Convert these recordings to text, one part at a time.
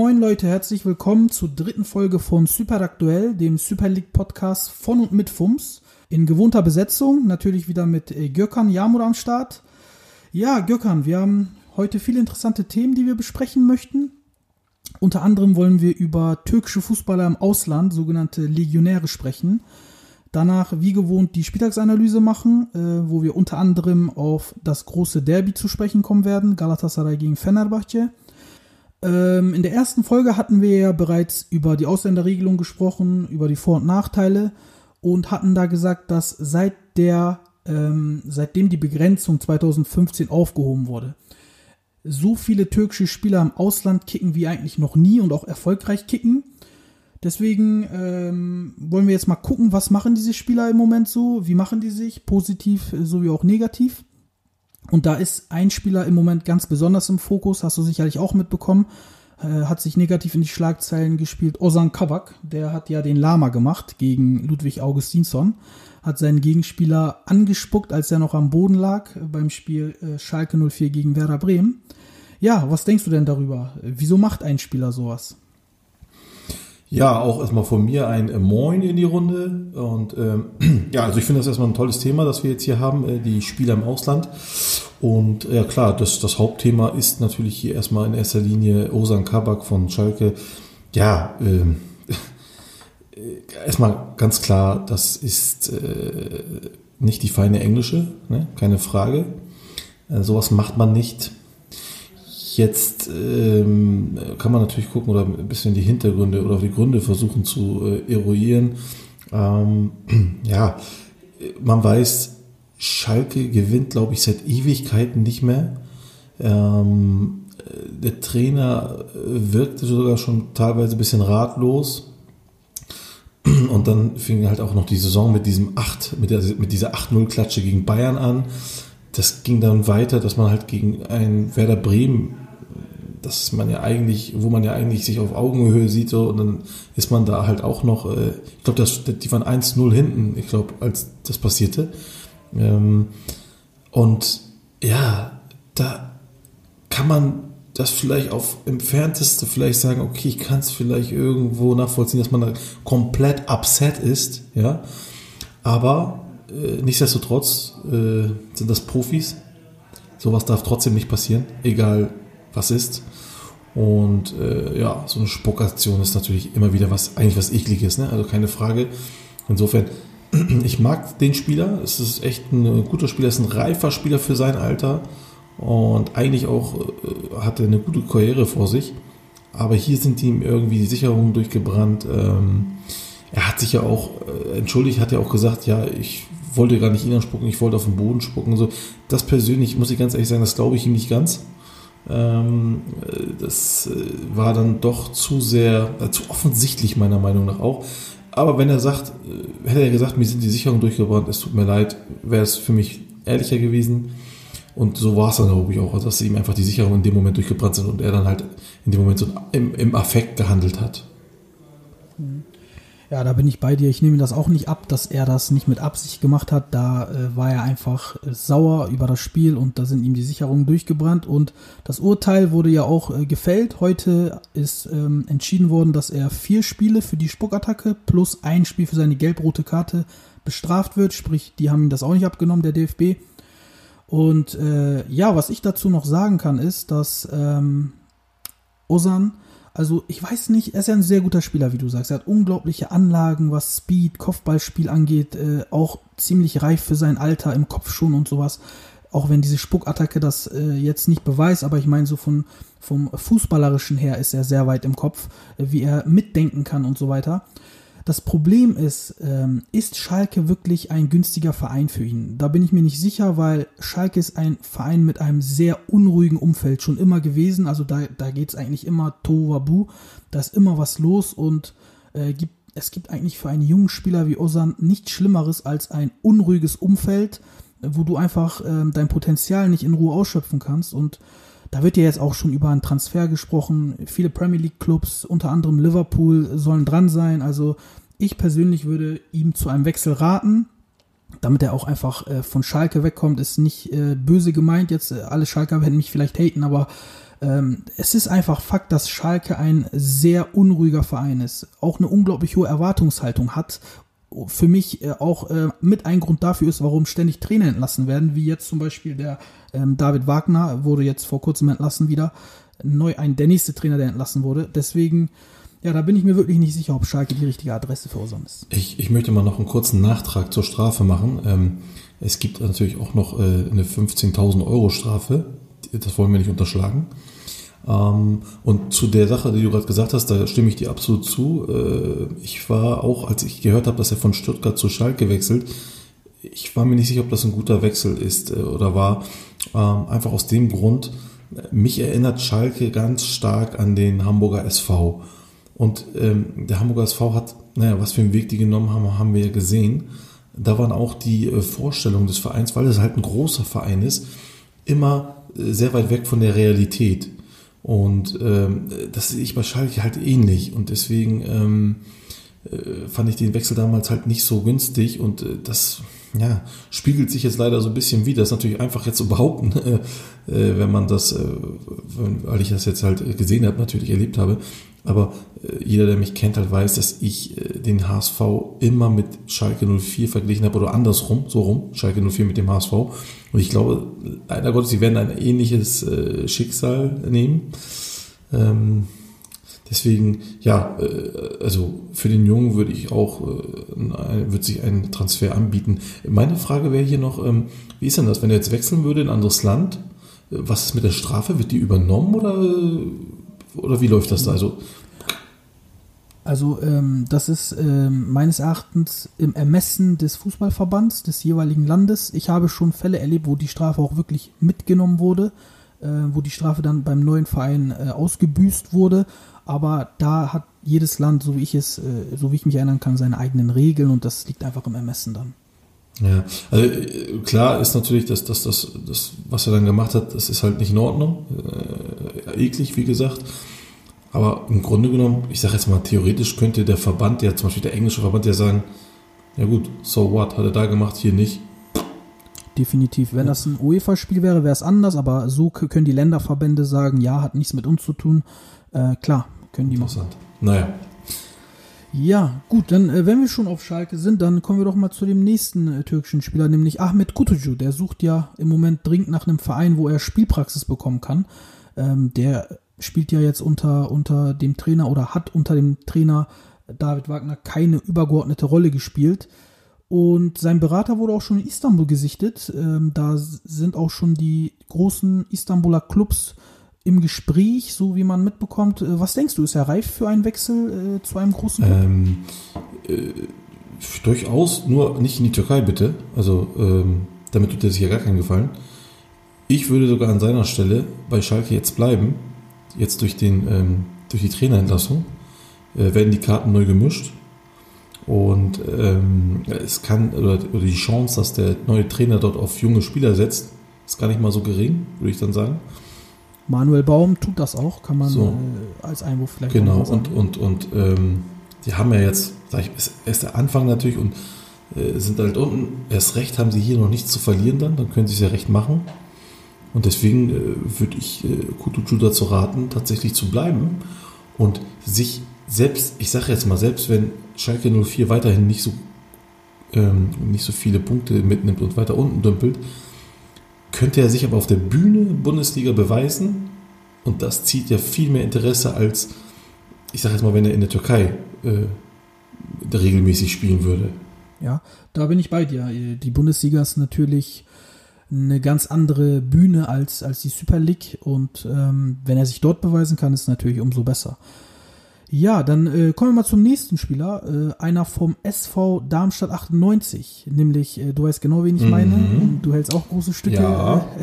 Moin Leute, herzlich willkommen zur dritten Folge von Super Aktuell, dem Super League Podcast von und mit FUMS. In gewohnter Besetzung, natürlich wieder mit äh, Gökhan Yamur am Start. Ja, Gökhan, wir haben heute viele interessante Themen, die wir besprechen möchten. Unter anderem wollen wir über türkische Fußballer im Ausland, sogenannte Legionäre, sprechen. Danach, wie gewohnt, die Spieltagsanalyse machen, äh, wo wir unter anderem auf das große Derby zu sprechen kommen werden, Galatasaray gegen Fenerbahce. Ähm, in der ersten Folge hatten wir ja bereits über die Ausländerregelung gesprochen, über die Vor- und Nachteile und hatten da gesagt, dass seit der, ähm, seitdem die Begrenzung 2015 aufgehoben wurde, so viele türkische Spieler im Ausland kicken wie eigentlich noch nie und auch erfolgreich kicken. Deswegen ähm, wollen wir jetzt mal gucken, was machen diese Spieler im Moment so, wie machen die sich, positiv äh, sowie auch negativ. Und da ist ein Spieler im Moment ganz besonders im Fokus, hast du sicherlich auch mitbekommen, äh, hat sich negativ in die Schlagzeilen gespielt. Ozan Kabak, der hat ja den Lama gemacht gegen Ludwig Augustinsson, hat seinen Gegenspieler angespuckt, als er noch am Boden lag äh, beim Spiel äh, Schalke 04 gegen Werder Bremen. Ja, was denkst du denn darüber? Wieso macht ein Spieler sowas? Ja, auch erstmal von mir ein äh, Moin in die Runde. Und ähm, ja, also ich finde das erstmal ein tolles Thema, das wir jetzt hier haben, äh, die Spieler im Ausland. Und ja klar, das, das Hauptthema ist natürlich hier erstmal in erster Linie Osan Kabak von Schalke. Ja, ähm, erstmal ganz klar, das ist äh, nicht die feine Englische, ne? keine Frage. Äh, sowas macht man nicht. Jetzt ähm, kann man natürlich gucken oder ein bisschen die Hintergründe oder die Gründe versuchen zu äh, eruieren. Ähm, ja, man weiß, Schalke gewinnt, glaube ich, seit Ewigkeiten nicht mehr. Ähm, der Trainer wirkte sogar schon teilweise ein bisschen ratlos. Und dann fing halt auch noch die Saison mit diesem 8, mit, der, mit dieser 8-0-Klatsche gegen Bayern an. Das ging dann weiter, dass man halt gegen ein Werder Bremen dass man ja eigentlich, wo man ja eigentlich sich auf Augenhöhe sieht, so, und dann ist man da halt auch noch, äh, ich glaube, die waren 1-0 hinten, ich glaube, als das passierte. Ähm, und ja, da kann man das vielleicht auf entfernteste vielleicht sagen, okay, ich kann es vielleicht irgendwo nachvollziehen, dass man da komplett upset ist, ja. Aber äh, nichtsdestotrotz äh, sind das Profis. Sowas darf trotzdem nicht passieren, egal was ist. Und äh, ja, so eine Spuckaktion ist natürlich immer wieder was, eigentlich was Ekliges, ne? also keine Frage. Insofern, ich mag den Spieler, es ist echt ein guter Spieler, es ist ein reifer Spieler für sein Alter und eigentlich auch äh, hat er eine gute Karriere vor sich. Aber hier sind ihm irgendwie die Sicherungen durchgebrannt. Ähm, er hat sich ja auch äh, entschuldigt, hat ja auch gesagt, ja, ich wollte gar nicht ihn anspucken, ich wollte auf den Boden spucken. So, das persönlich, muss ich ganz ehrlich sagen, das glaube ich ihm nicht ganz. Ähm, das äh, war dann doch zu sehr, äh, zu offensichtlich meiner Meinung nach auch. Aber wenn er sagt, äh, hätte er gesagt, mir sind die Sicherungen durchgebrannt, es tut mir leid, wäre es für mich ehrlicher gewesen. Und so war es dann, glaube ich, auch, dass ihm einfach die Sicherungen in dem Moment durchgebrannt sind und er dann halt in dem Moment so im, im Affekt gehandelt hat. Ja, da bin ich bei dir. Ich nehme das auch nicht ab, dass er das nicht mit Absicht gemacht hat. Da äh, war er einfach äh, sauer über das Spiel und da sind ihm die Sicherungen durchgebrannt. Und das Urteil wurde ja auch äh, gefällt. Heute ist ähm, entschieden worden, dass er vier Spiele für die Spuckattacke plus ein Spiel für seine gelb-rote Karte bestraft wird. Sprich, die haben ihm das auch nicht abgenommen, der DFB. Und äh, ja, was ich dazu noch sagen kann, ist, dass ähm, Osan also ich weiß nicht, er ist ja ein sehr guter Spieler, wie du sagst. Er hat unglaubliche Anlagen, was Speed, Kopfballspiel angeht, äh, auch ziemlich reif für sein Alter im Kopf schon und sowas. Auch wenn diese Spuckattacke das äh, jetzt nicht beweist, aber ich meine so von, vom Fußballerischen her ist er sehr weit im Kopf, äh, wie er mitdenken kann und so weiter. Das Problem ist, ähm, ist Schalke wirklich ein günstiger Verein für ihn? Da bin ich mir nicht sicher, weil Schalke ist ein Verein mit einem sehr unruhigen Umfeld schon immer gewesen. Also da, da geht es eigentlich immer Tohuwabu. Da ist immer was los und äh, gibt, es gibt eigentlich für einen jungen Spieler wie Osan nichts Schlimmeres als ein unruhiges Umfeld, wo du einfach äh, dein Potenzial nicht in Ruhe ausschöpfen kannst und da wird ja jetzt auch schon über einen Transfer gesprochen. Viele Premier League Clubs, unter anderem Liverpool, sollen dran sein. Also ich persönlich würde ihm zu einem Wechsel raten, damit er auch einfach äh, von Schalke wegkommt. Ist nicht äh, böse gemeint jetzt. Alle Schalker werden mich vielleicht haten, aber ähm, es ist einfach Fakt, dass Schalke ein sehr unruhiger Verein ist. Auch eine unglaublich hohe Erwartungshaltung hat für mich äh, auch äh, mit ein Grund dafür ist, warum ständig Trainer entlassen werden, wie jetzt zum Beispiel der ähm, David Wagner wurde jetzt vor kurzem entlassen wieder, neu ein der nächste Trainer, der entlassen wurde. Deswegen, ja, da bin ich mir wirklich nicht sicher, ob Schalke die richtige Adresse für Osam ist. Ich, ich möchte mal noch einen kurzen Nachtrag zur Strafe machen. Ähm, es gibt natürlich auch noch äh, eine 15.000 Euro Strafe. Das wollen wir nicht unterschlagen. Ähm, und zu der Sache, die du gerade gesagt hast, da stimme ich dir absolut zu. Äh, ich war auch, als ich gehört habe, dass er von Stuttgart zu Schalke wechselt, ich war mir nicht sicher, ob das ein guter Wechsel ist äh, oder war. Ähm, einfach aus dem Grund, mich erinnert Schalke ganz stark an den Hamburger SV. Und ähm, der Hamburger SV hat, naja, was für einen Weg die genommen haben, haben wir ja gesehen. Da waren auch die äh, Vorstellungen des Vereins, weil es halt ein großer Verein ist, immer sehr weit weg von der Realität. Und ähm, das sehe ich bei Schalke halt ähnlich. Und deswegen ähm, äh, fand ich den Wechsel damals halt nicht so günstig. Und äh, das ja, spiegelt sich jetzt leider so ein bisschen wieder. Das ist natürlich einfach jetzt zu behaupten, äh, äh, wenn man das, äh, weil ich das jetzt halt gesehen habe, natürlich erlebt habe. Aber äh, jeder, der mich kennt, halt weiß, dass ich äh, den HSV immer mit Schalke 04 verglichen habe oder andersrum, so rum, Schalke 04 mit dem HSV. Und ich glaube, leider Gottes, sie werden ein ähnliches äh, Schicksal nehmen. Ähm, deswegen, ja, äh, also für den Jungen würde ich auch, äh, wird sich ein Transfer anbieten. Meine Frage wäre hier noch, ähm, wie ist denn das, wenn er jetzt wechseln würde in ein anderes Land? Äh, was ist mit der Strafe? Wird die übernommen oder, oder wie läuft das da? Also also ähm, das ist ähm, meines Erachtens im Ermessen des Fußballverbands des jeweiligen Landes. Ich habe schon Fälle erlebt, wo die Strafe auch wirklich mitgenommen wurde, äh, wo die Strafe dann beim neuen Verein äh, ausgebüßt wurde. Aber da hat jedes Land, so wie ich es, äh, so wie ich mich erinnern kann, seine eigenen Regeln und das liegt einfach im Ermessen dann. Ja, also äh, klar ist natürlich, dass, dass das, das, was er dann gemacht hat, das ist halt nicht in Ordnung. Äh, eklig, wie gesagt. Aber im Grunde genommen, ich sage jetzt mal, theoretisch könnte der Verband, ja zum Beispiel der englische Verband, ja sagen, ja gut, so what, hat er da gemacht, hier nicht. Definitiv. Wenn das ein UEFA-Spiel wäre, wäre es anders, aber so können die Länderverbände sagen, ja, hat nichts mit uns zu tun. Äh, klar, können die machen. Naja. Ja, gut, dann, äh, wenn wir schon auf Schalke sind, dann kommen wir doch mal zu dem nächsten äh, türkischen Spieler, nämlich Ahmet Kutucu. Der sucht ja im Moment dringend nach einem Verein, wo er Spielpraxis bekommen kann. Ähm, der spielt ja jetzt unter, unter dem Trainer oder hat unter dem Trainer David Wagner keine übergeordnete Rolle gespielt. Und sein Berater wurde auch schon in Istanbul gesichtet. Ähm, da sind auch schon die großen Istanbuler Clubs im Gespräch, so wie man mitbekommt. Äh, was denkst du, ist er reif für einen Wechsel äh, zu einem großen Club? Ähm, äh, durchaus, nur nicht in die Türkei bitte. Also ähm, damit tut er sich ja gar keinen Gefallen. Ich würde sogar an seiner Stelle bei Schalke jetzt bleiben jetzt durch, den, ähm, durch die Trainerentlassung äh, werden die Karten neu gemischt. Und ähm, es kann, oder, oder, die Chance, dass der neue Trainer dort auf junge Spieler setzt, ist gar nicht mal so gering, würde ich dann sagen. Manuel Baum tut das auch, kann man so. äh, als Einwurf vielleicht Genau, und, und, und ähm, die haben ja jetzt, sag ich, ist der Anfang natürlich und äh, sind halt unten, erst recht haben sie hier noch nichts zu verlieren dann, dann können sie es ja recht machen. Und deswegen äh, würde ich äh, Kutucu dazu raten, tatsächlich zu bleiben und sich selbst, ich sage jetzt mal, selbst wenn Schalke 04 weiterhin nicht so, ähm, nicht so viele Punkte mitnimmt und weiter unten dümpelt, könnte er sich aber auf der Bühne Bundesliga beweisen und das zieht ja viel mehr Interesse als, ich sage jetzt mal, wenn er in der Türkei äh, regelmäßig spielen würde. Ja, da bin ich bei dir. Die Bundesliga ist natürlich eine ganz andere Bühne als, als die Super League und ähm, wenn er sich dort beweisen kann, ist es natürlich umso besser. Ja, dann äh, kommen wir mal zum nächsten Spieler. Äh, einer vom SV Darmstadt 98. Nämlich, äh, du weißt genau, wen ich meine. Und du hältst auch große Stücke. Mhm. Ja.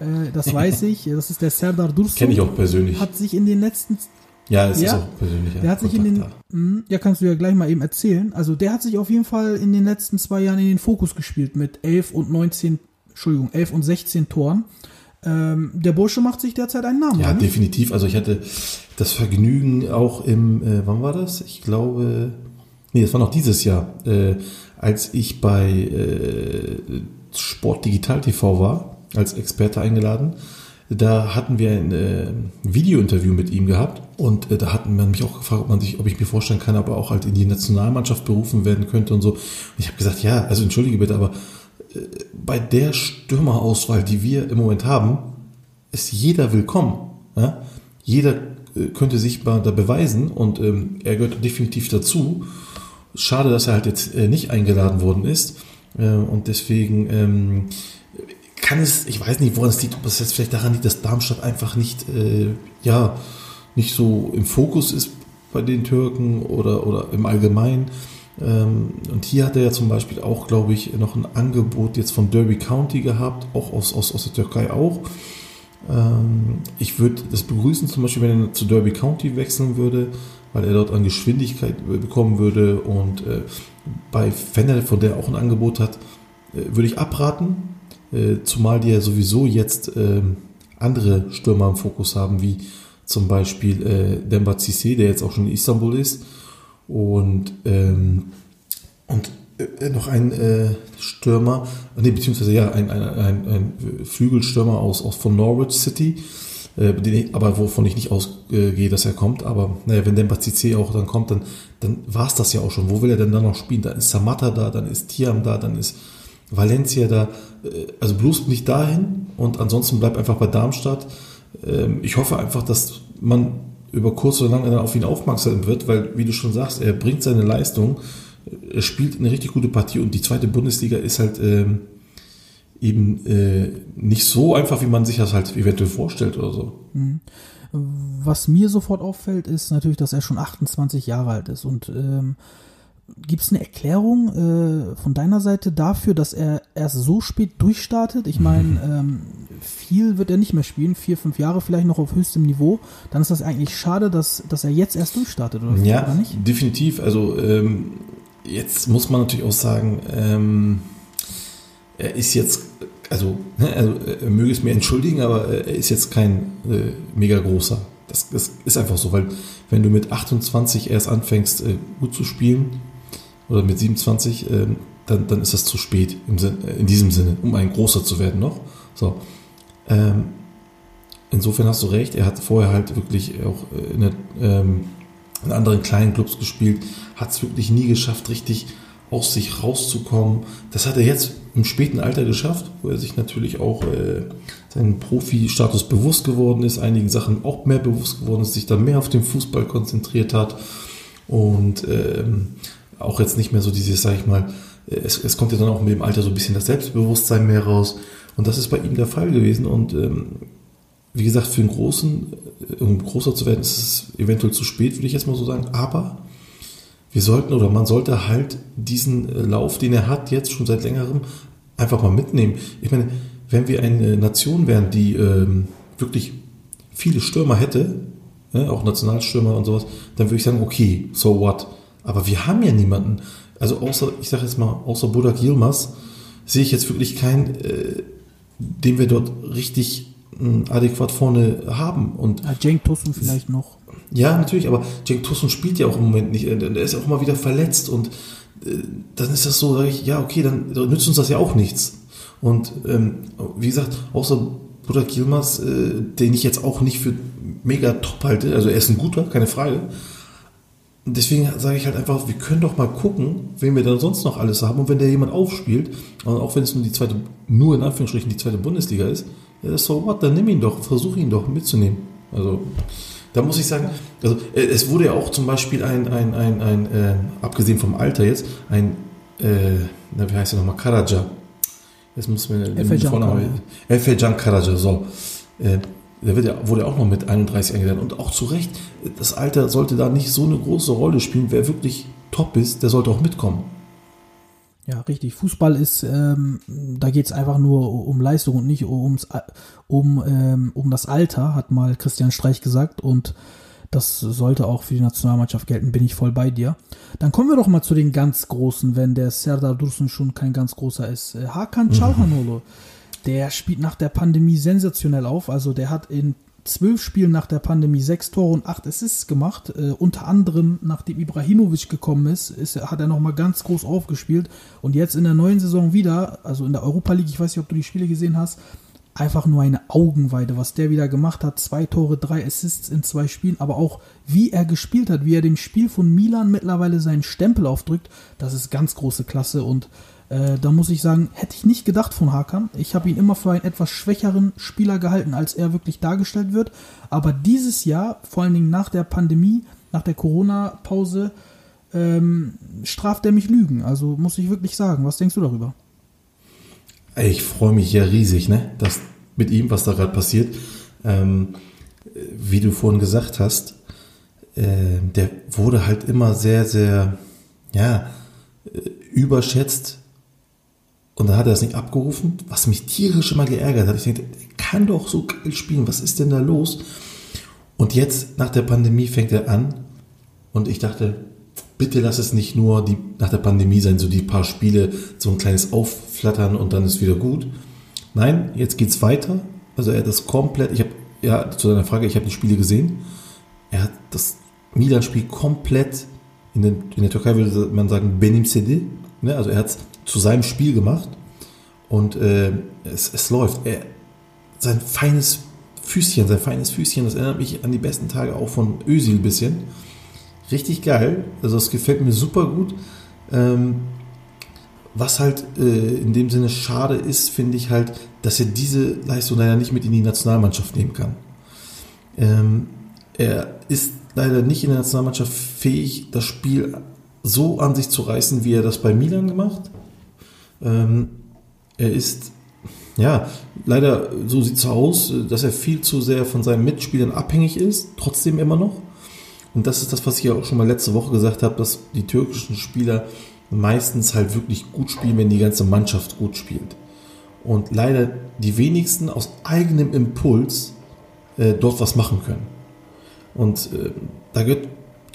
Äh, das weiß ich. Das ist der Serdar Dursun. Kenne ich auch persönlich. Hat sich in den letzten ja, es Ja. ist auch persönlich. Der hat sich in den, Hm, ja, kannst du ja gleich mal eben erzählen. Also der hat sich auf jeden Fall in den letzten zwei Jahren in den Fokus gespielt mit 11 und 19, Entschuldigung, 11 und 16 Toren. Ähm, der Bursche macht sich derzeit einen Namen. Ja, oder? definitiv. Also ich hatte das Vergnügen auch im, äh, wann war das? Ich glaube, nee, das war noch dieses Jahr, äh, als ich bei äh, Sport Digital TV war, als Experte eingeladen. Da hatten wir ein äh, Videointerview mit ihm gehabt und äh, da hatten man mich auch gefragt, ob man sich, ob ich mir vorstellen kann, aber auch halt in die Nationalmannschaft berufen werden könnte und so. Und ich habe gesagt, ja, also entschuldige bitte, aber bei der Stürmerauswahl, die wir im Moment haben, ist jeder willkommen. Ja? Jeder äh, könnte sich da beweisen und ähm, er gehört definitiv dazu. Schade, dass er halt jetzt äh, nicht eingeladen worden ist äh, und deswegen ähm, kann es, ich weiß nicht, woran es liegt, ob es jetzt vielleicht daran liegt, dass Darmstadt einfach nicht, äh, ja, nicht so im Fokus ist bei den Türken oder, oder im Allgemeinen. Ähm, und hier hat er ja zum Beispiel auch, glaube ich, noch ein Angebot jetzt von Derby County gehabt, auch aus, aus, aus der Türkei auch. Ähm, ich würde das begrüßen, zum Beispiel, wenn er zu Derby County wechseln würde, weil er dort an Geschwindigkeit bekommen würde. Und äh, bei Fender, von der auch ein Angebot hat, äh, würde ich abraten, äh, zumal die ja sowieso jetzt ähm, andere Stürmer im Fokus haben, wie zum Beispiel äh, Demba Cissé, der jetzt auch schon in Istanbul ist. Und, ähm, und äh, noch ein äh, Stürmer, nee, beziehungsweise ja, ein, ein, ein, ein Flügelstürmer aus, aus von Norwich City, äh, ich, aber wovon ich nicht ausgehe, dass er kommt. Aber naja, wenn Demba Cissé auch dann kommt, dann, dann war es das ja auch schon. Wo will er denn dann noch spielen? Dann ist Samatta da, dann ist Tiam da, dann ist Valencia da. Äh, Also bloß nicht dahin und ansonsten bleibt einfach bei Darmstadt. Ähm, Ich hoffe einfach, dass man über kurz oder lang dann auf ihn aufmerksam wird, weil, wie du schon sagst, er bringt seine Leistung, er spielt eine richtig gute Partie und die zweite Bundesliga ist halt ähm, eben äh, nicht so einfach, wie man sich das halt eventuell vorstellt oder so. Was mir sofort auffällt, ist natürlich, dass er schon 28 Jahre alt ist. Und ähm, gibt es eine Erklärung äh, von deiner Seite dafür, dass er erst so spät durchstartet? Ich meine, ähm, viel wird er nicht mehr spielen, vier, fünf Jahre vielleicht noch auf höchstem Niveau. Dann ist das eigentlich schade, dass, dass er jetzt erst durchstartet, oder, Ja, oder nicht? definitiv. Also ähm, jetzt muss man natürlich auch sagen, ähm, er ist jetzt, also, ne, also er möge es mir entschuldigen, aber er ist jetzt kein äh, mega großer. Das, das ist einfach so, weil wenn du mit 28 erst anfängst, äh, gut zu spielen, oder mit 27, ähm, dann, dann ist das zu spät im Sinn, äh, in diesem Sinne, um ein großer zu werden noch. So. Ähm, insofern hast du recht, er hat vorher halt wirklich auch äh, in, der, ähm, in anderen kleinen Clubs gespielt, hat es wirklich nie geschafft, richtig aus sich rauszukommen. Das hat er jetzt im späten Alter geschafft, wo er sich natürlich auch äh, seinen Profi-Status bewusst geworden ist, einigen Sachen auch mehr bewusst geworden ist, sich dann mehr auf den Fußball konzentriert hat und ähm, auch jetzt nicht mehr so dieses, sag ich mal, es, es kommt ja dann auch mit dem Alter so ein bisschen das Selbstbewusstsein mehr raus und das ist bei ihm der Fall gewesen und ähm, wie gesagt, für einen Großen, äh, um großer zu werden, ist es eventuell zu spät, würde ich jetzt mal so sagen. Aber wir sollten oder man sollte halt diesen äh, Lauf, den er hat, jetzt schon seit längerem, einfach mal mitnehmen. Ich meine, wenn wir eine Nation wären, die ähm, wirklich viele Stürmer hätte, ne, auch Nationalstürmer und sowas, dann würde ich sagen, okay, so what. Aber wir haben ja niemanden. Also außer, ich sage jetzt mal, außer Budak Yilmaz sehe ich jetzt wirklich keinen, äh, den wir dort richtig mh, adäquat vorne haben. Und Ja, Cenk Tosun vielleicht noch. ja, natürlich, aber Cenk Tosun spielt ja auch im Moment nicht. Er ist ja auch mal wieder verletzt und äh, dann ist das so, sag ich, ja, okay, dann nützt uns das ja auch nichts. Und ähm, wie gesagt, außer Burak Yilmaz, äh, den ich jetzt auch nicht für mega top halte, also er ist ein guter, keine Frage. Deswegen sage ich halt einfach, wir können doch mal gucken, wen wir da sonst noch alles haben. Und wenn der jemand aufspielt, und auch wenn es nur die zweite, nur in Anführungsstrichen die zweite Bundesliga ist, ja, so what, dann nimm ihn doch, versuch ihn doch mitzunehmen. Also, da muss ich sagen, also äh, es wurde ja auch zum Beispiel ein, ein, ein, ein äh, abgesehen vom Alter jetzt, ein, äh, na, wie heißt er nochmal, Karaja. Jetzt muss mir den Vornamen- Efe Karaja, so. Äh, der wird ja, wurde ja auch noch mit 31 eingeladen und auch zu Recht. Das Alter sollte da nicht so eine große Rolle spielen. Wer wirklich top ist, der sollte auch mitkommen. Ja, richtig. Fußball ist, ähm, da geht es einfach nur um Leistung und nicht ums, um, ähm, um das Alter, hat mal Christian Streich gesagt. Und das sollte auch für die Nationalmannschaft gelten, bin ich voll bei dir. Dann kommen wir doch mal zu den ganz Großen, wenn der Serdar Dursun schon kein ganz großer ist. Äh, Hakan Çalhanoğlu, mhm. Der spielt nach der Pandemie sensationell auf. Also der hat in zwölf Spielen nach der Pandemie sechs Tore und acht Assists gemacht. Äh, unter anderem, nachdem Ibrahimovic gekommen ist, ist hat er nochmal ganz groß aufgespielt. Und jetzt in der neuen Saison wieder, also in der Europa League, ich weiß nicht, ob du die Spiele gesehen hast, einfach nur eine Augenweide, was der wieder gemacht hat. Zwei Tore, drei Assists in zwei Spielen, aber auch wie er gespielt hat, wie er dem Spiel von Milan mittlerweile seinen Stempel aufdrückt, das ist ganz große Klasse und äh, da muss ich sagen, hätte ich nicht gedacht von Hakan. Ich habe ihn immer für einen etwas schwächeren Spieler gehalten, als er wirklich dargestellt wird. Aber dieses Jahr, vor allen Dingen nach der Pandemie, nach der Corona-Pause, ähm, straft er mich Lügen. Also muss ich wirklich sagen. Was denkst du darüber? Ich freue mich ja riesig, ne? Das mit ihm, was da gerade passiert. Ähm, wie du vorhin gesagt hast, äh, der wurde halt immer sehr, sehr, ja, äh, überschätzt. Und dann hat er das nicht abgerufen, was mich tierisch immer geärgert hat. Ich denke, er kann doch so geil spielen, was ist denn da los? Und jetzt, nach der Pandemie, fängt er an. Und ich dachte, bitte lass es nicht nur die, nach der Pandemie sein, so die paar Spiele, so ein kleines Aufflattern und dann ist wieder gut. Nein, jetzt geht's weiter. Also er hat das komplett, ich habe, ja, zu deiner Frage, ich habe die Spiele gesehen. Er hat das Milan-Spiel komplett, in, den, in, der Türkei würde man sagen, Benim Sedi, ne? also er hat es zu seinem Spiel gemacht und äh, es, es läuft. Er, sein feines Füßchen, sein feines Füßchen, das erinnert mich an die besten Tage auch von Ösil ein bisschen richtig geil. Also es gefällt mir super gut. Ähm, was halt äh, in dem Sinne schade ist, finde ich halt, dass er diese Leistung leider nicht mit in die Nationalmannschaft nehmen kann. Ähm, er ist leider nicht in der Nationalmannschaft fähig, das Spiel so an sich zu reißen, wie er das bei Milan gemacht. Ähm, er ist, ja, leider, so sieht es aus, dass er viel zu sehr von seinen Mitspielern abhängig ist, trotzdem immer noch. Und das ist das, was ich ja auch schon mal letzte Woche gesagt habe, dass die türkischen Spieler meistens halt wirklich gut spielen, wenn die ganze Mannschaft gut spielt. Und leider die wenigsten aus eigenem Impuls äh, dort was machen können. Und äh, da gehört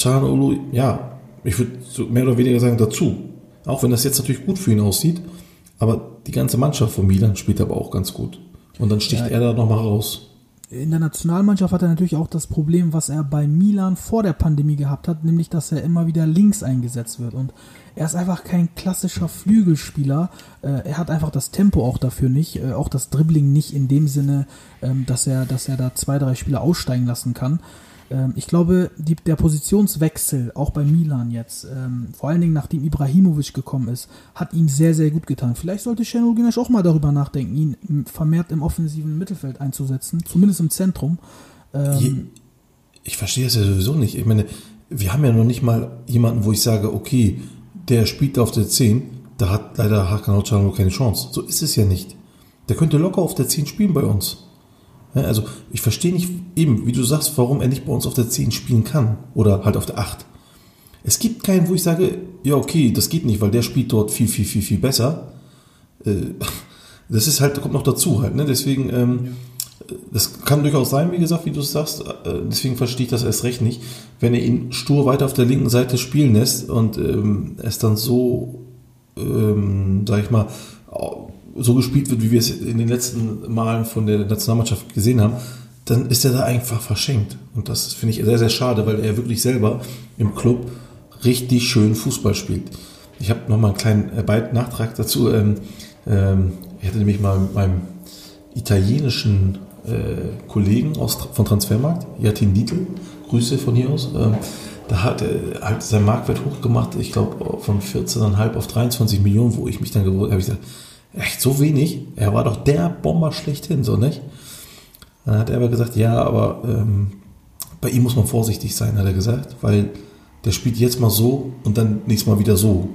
Olu, ja, ich würde mehr oder weniger sagen, dazu. Auch wenn das jetzt natürlich gut für ihn aussieht, aber die ganze Mannschaft von Milan spielt aber auch ganz gut. Und dann sticht ja, er da nochmal raus in der Nationalmannschaft hat er natürlich auch das Problem, was er bei Milan vor der Pandemie gehabt hat, nämlich dass er immer wieder links eingesetzt wird. Und er ist einfach kein klassischer Flügelspieler. Äh, er hat einfach das Tempo auch dafür nicht, äh, auch das Dribbling nicht in dem Sinne, ähm, dass er, dass er da zwei, drei Spieler aussteigen lassen kann. Ähm, ich glaube, die, der Positionswechsel, auch bei Milan jetzt, ähm, vor allen Dingen nachdem Ibrahimovic gekommen ist, hat ihm sehr, sehr gut getan. Vielleicht sollte Şenol Güneş auch mal darüber nachdenken, ihn vermehrt im offensiven Mittelfeld einzusetzen, zumindest im Zentrum. Ähm, ich verstehe das ja sowieso nicht. Ich meine, wir haben ja noch nicht mal jemanden, wo ich sage, okay, der spielt auf der 10, da hat leider Hakan Çalhanoğlu keine Chance. So ist es ja nicht. Der könnte locker auf der 10 spielen bei uns. Also ich verstehe nicht eben, wie du sagst, warum er nicht bei uns auf der 10 spielen kann oder halt auf der 8. Es gibt keinen, wo ich sage, ja okay, das geht nicht, weil der spielt dort viel, viel, viel, viel besser. Äh, das ist halt, kommt noch dazu halt, ne? Deswegen, ähm, das kann durchaus sein, wie gesagt, wie du es sagst. Äh, deswegen verstehe ich das erst recht nicht. Wenn er ihn stur weiter auf der linken Seite spielen lässt und ähm, es dann so, ähm, sag ich mal, so gespielt wird, wie wir es in den letzten Malen von der Nationalmannschaft gesehen haben, dann ist er da einfach verschenkt. Und das finde ich sehr, sehr schade, weil er wirklich selber im Club richtig schön Fußball spielt. Ich habe nochmal einen kleinen äh, Nachtrag dazu. Ähm, ähm, ich hatte nämlich mal mit meinem italienischen äh, Kollegen von Transfermarkt, Jatin Dietl, Grüße von hier aus, ähm, da hat er halt sein Marktwert hochgemacht, ich glaube von 14,5 auf 23 Millionen, wo ich mich dann gewundert habe, ich gesagt, Echt so wenig? Er war doch der Bomber schlechthin, so nicht? Dann hat er aber gesagt, ja, aber ähm, bei ihm muss man vorsichtig sein, hat er gesagt, weil der spielt jetzt mal so und dann nächstes Mal wieder so.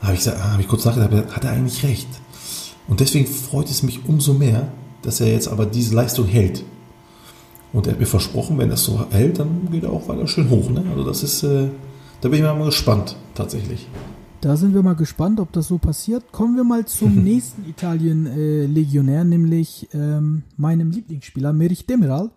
Habe ich, hab ich kurz nachgedacht, hat er eigentlich recht. Und deswegen freut es mich umso mehr, dass er jetzt aber diese Leistung hält. Und er hat mir versprochen, wenn es so hält, dann geht er auch weiter schön hoch. Ne? Also das ist, äh, da bin ich mal gespannt, tatsächlich. Da sind wir mal gespannt, ob das so passiert. Kommen wir mal zum nächsten Italien-Legionär, nämlich ähm, meinem Lieblingsspieler, Merich Demiral.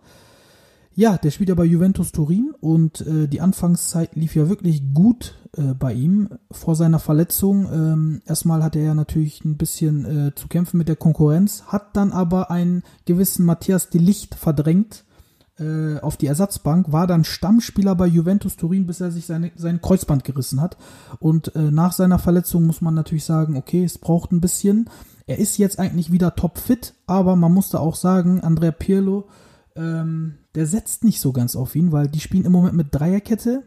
Ja, der spielt ja bei Juventus Turin und äh, die Anfangszeit lief ja wirklich gut äh, bei ihm vor seiner Verletzung. Ähm, erstmal hatte er ja natürlich ein bisschen äh, zu kämpfen mit der Konkurrenz, hat dann aber einen gewissen Matthias de Licht verdrängt äh, auf die Ersatzbank, war dann Stammspieler bei Juventus Turin, bis er sich seine, sein Kreuzband gerissen hat. Und äh, nach seiner Verletzung muss man natürlich sagen, okay, es braucht ein bisschen. Er ist jetzt eigentlich wieder topfit, aber man musste auch sagen, Andrea Pirlo, ähm, der setzt nicht so ganz auf ihn, weil die spielen im Moment mit Dreierkette.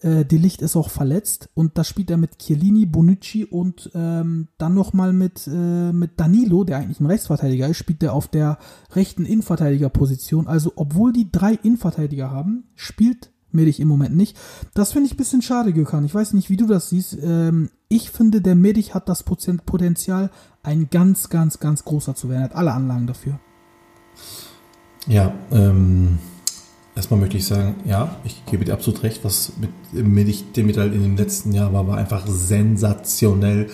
Äh, De Licht ist auch verletzt und da spielt er mit Chiellini, Bonucci und ähm, dann nochmal mit, äh, mit Danilo, der eigentlich ein Rechtsverteidiger ist, spielt er auf der rechten Innenverteidigerposition. Also obwohl die drei Innenverteidiger haben, spielt Medich im Moment nicht. Das finde ich ein bisschen schade, Gökhan. Ich weiß nicht, wie du das siehst. Ähm, ich finde, der Medich hat das Potenzial, ein ganz, ganz, ganz großer zu werden. Er hat alle Anlagen dafür. Ja, ähm, erstmal möchte ich sagen, ja, ich gebe dir absolut recht, was mit Milch Demetal in dem letzten Jahr war, war einfach sensationell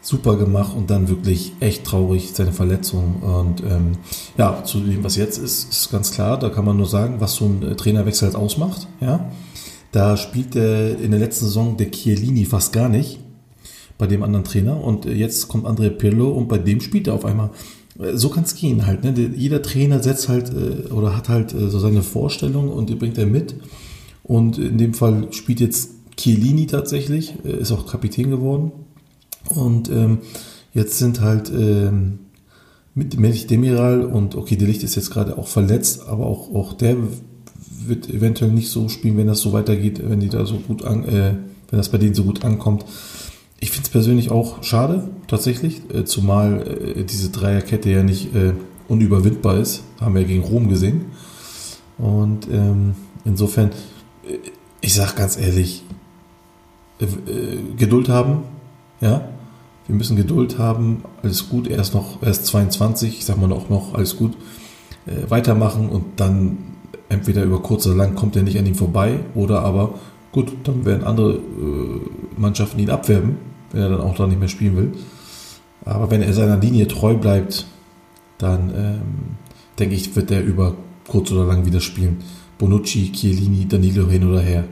super gemacht und dann wirklich echt traurig, seine Verletzung. Und ähm, ja, zu dem, was jetzt ist, ist ganz klar, da kann man nur sagen, was so ein Trainerwechsel halt ausmacht. Ja, da spielt der in der letzten Saison der Chiellini fast gar nicht bei dem anderen Trainer und jetzt kommt Andrea Pirlo und bei dem spielt er auf einmal so kann es gehen halt. Ne? Jeder Trainer setzt halt äh, oder hat halt äh, so seine Vorstellung und die bringt er mit. Und in dem Fall spielt jetzt Chiellini tatsächlich, äh, ist auch Kapitän geworden. Und ähm, jetzt sind halt ähm, mit Melch Demiral und okay, der Licht ist jetzt gerade auch verletzt, aber auch, auch der wird eventuell nicht so spielen, wenn das so weitergeht, wenn die da so gut an, äh, wenn das bei denen so gut ankommt. Ich finde es persönlich auch schade, tatsächlich, äh, zumal äh, diese Dreierkette ja nicht äh, unüberwindbar ist. Haben wir ja gegen Rom gesehen. Und ähm, insofern, äh, ich sage ganz ehrlich, äh, äh, Geduld haben, ja. Wir müssen Geduld haben, alles gut, er ist noch, er ist 22, ich sag mal auch noch, alles gut. weitermachen und dann entweder über kurz oder lang kommt er nicht an ihm vorbei oder aber gut, dann werden andere Mannschaften ihn abwerben wenn er dann auch da nicht mehr spielen will. Aber wenn er seiner Linie treu bleibt, dann ähm, denke ich, wird er über kurz oder lang wieder spielen. Bonucci, Chiellini, Danilo hin oder her.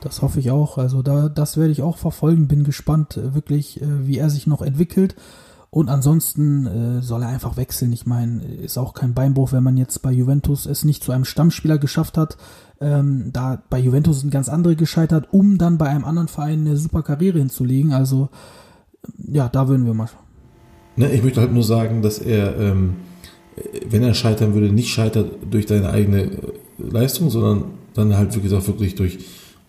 Das hoffe ich auch. Also da, das werde ich auch verfolgen. Bin gespannt, äh, wirklich, äh, wie er sich noch entwickelt. Und ansonsten äh, soll er einfach wechseln. Ich meine, ist auch kein Beinbruch, wenn man jetzt bei Juventus es nicht zu einem Stammspieler geschafft hat. Ähm, da bei Juventus sind ganz andere gescheitert, um dann bei einem anderen Verein eine super Karriere hinzulegen. Also ja, da würden wir mal. Ne, ich möchte halt nur sagen, dass er, ähm, wenn er scheitern würde, nicht scheitert durch seine eigene äh, Leistung, sondern dann halt, wie gesagt, wirklich durch,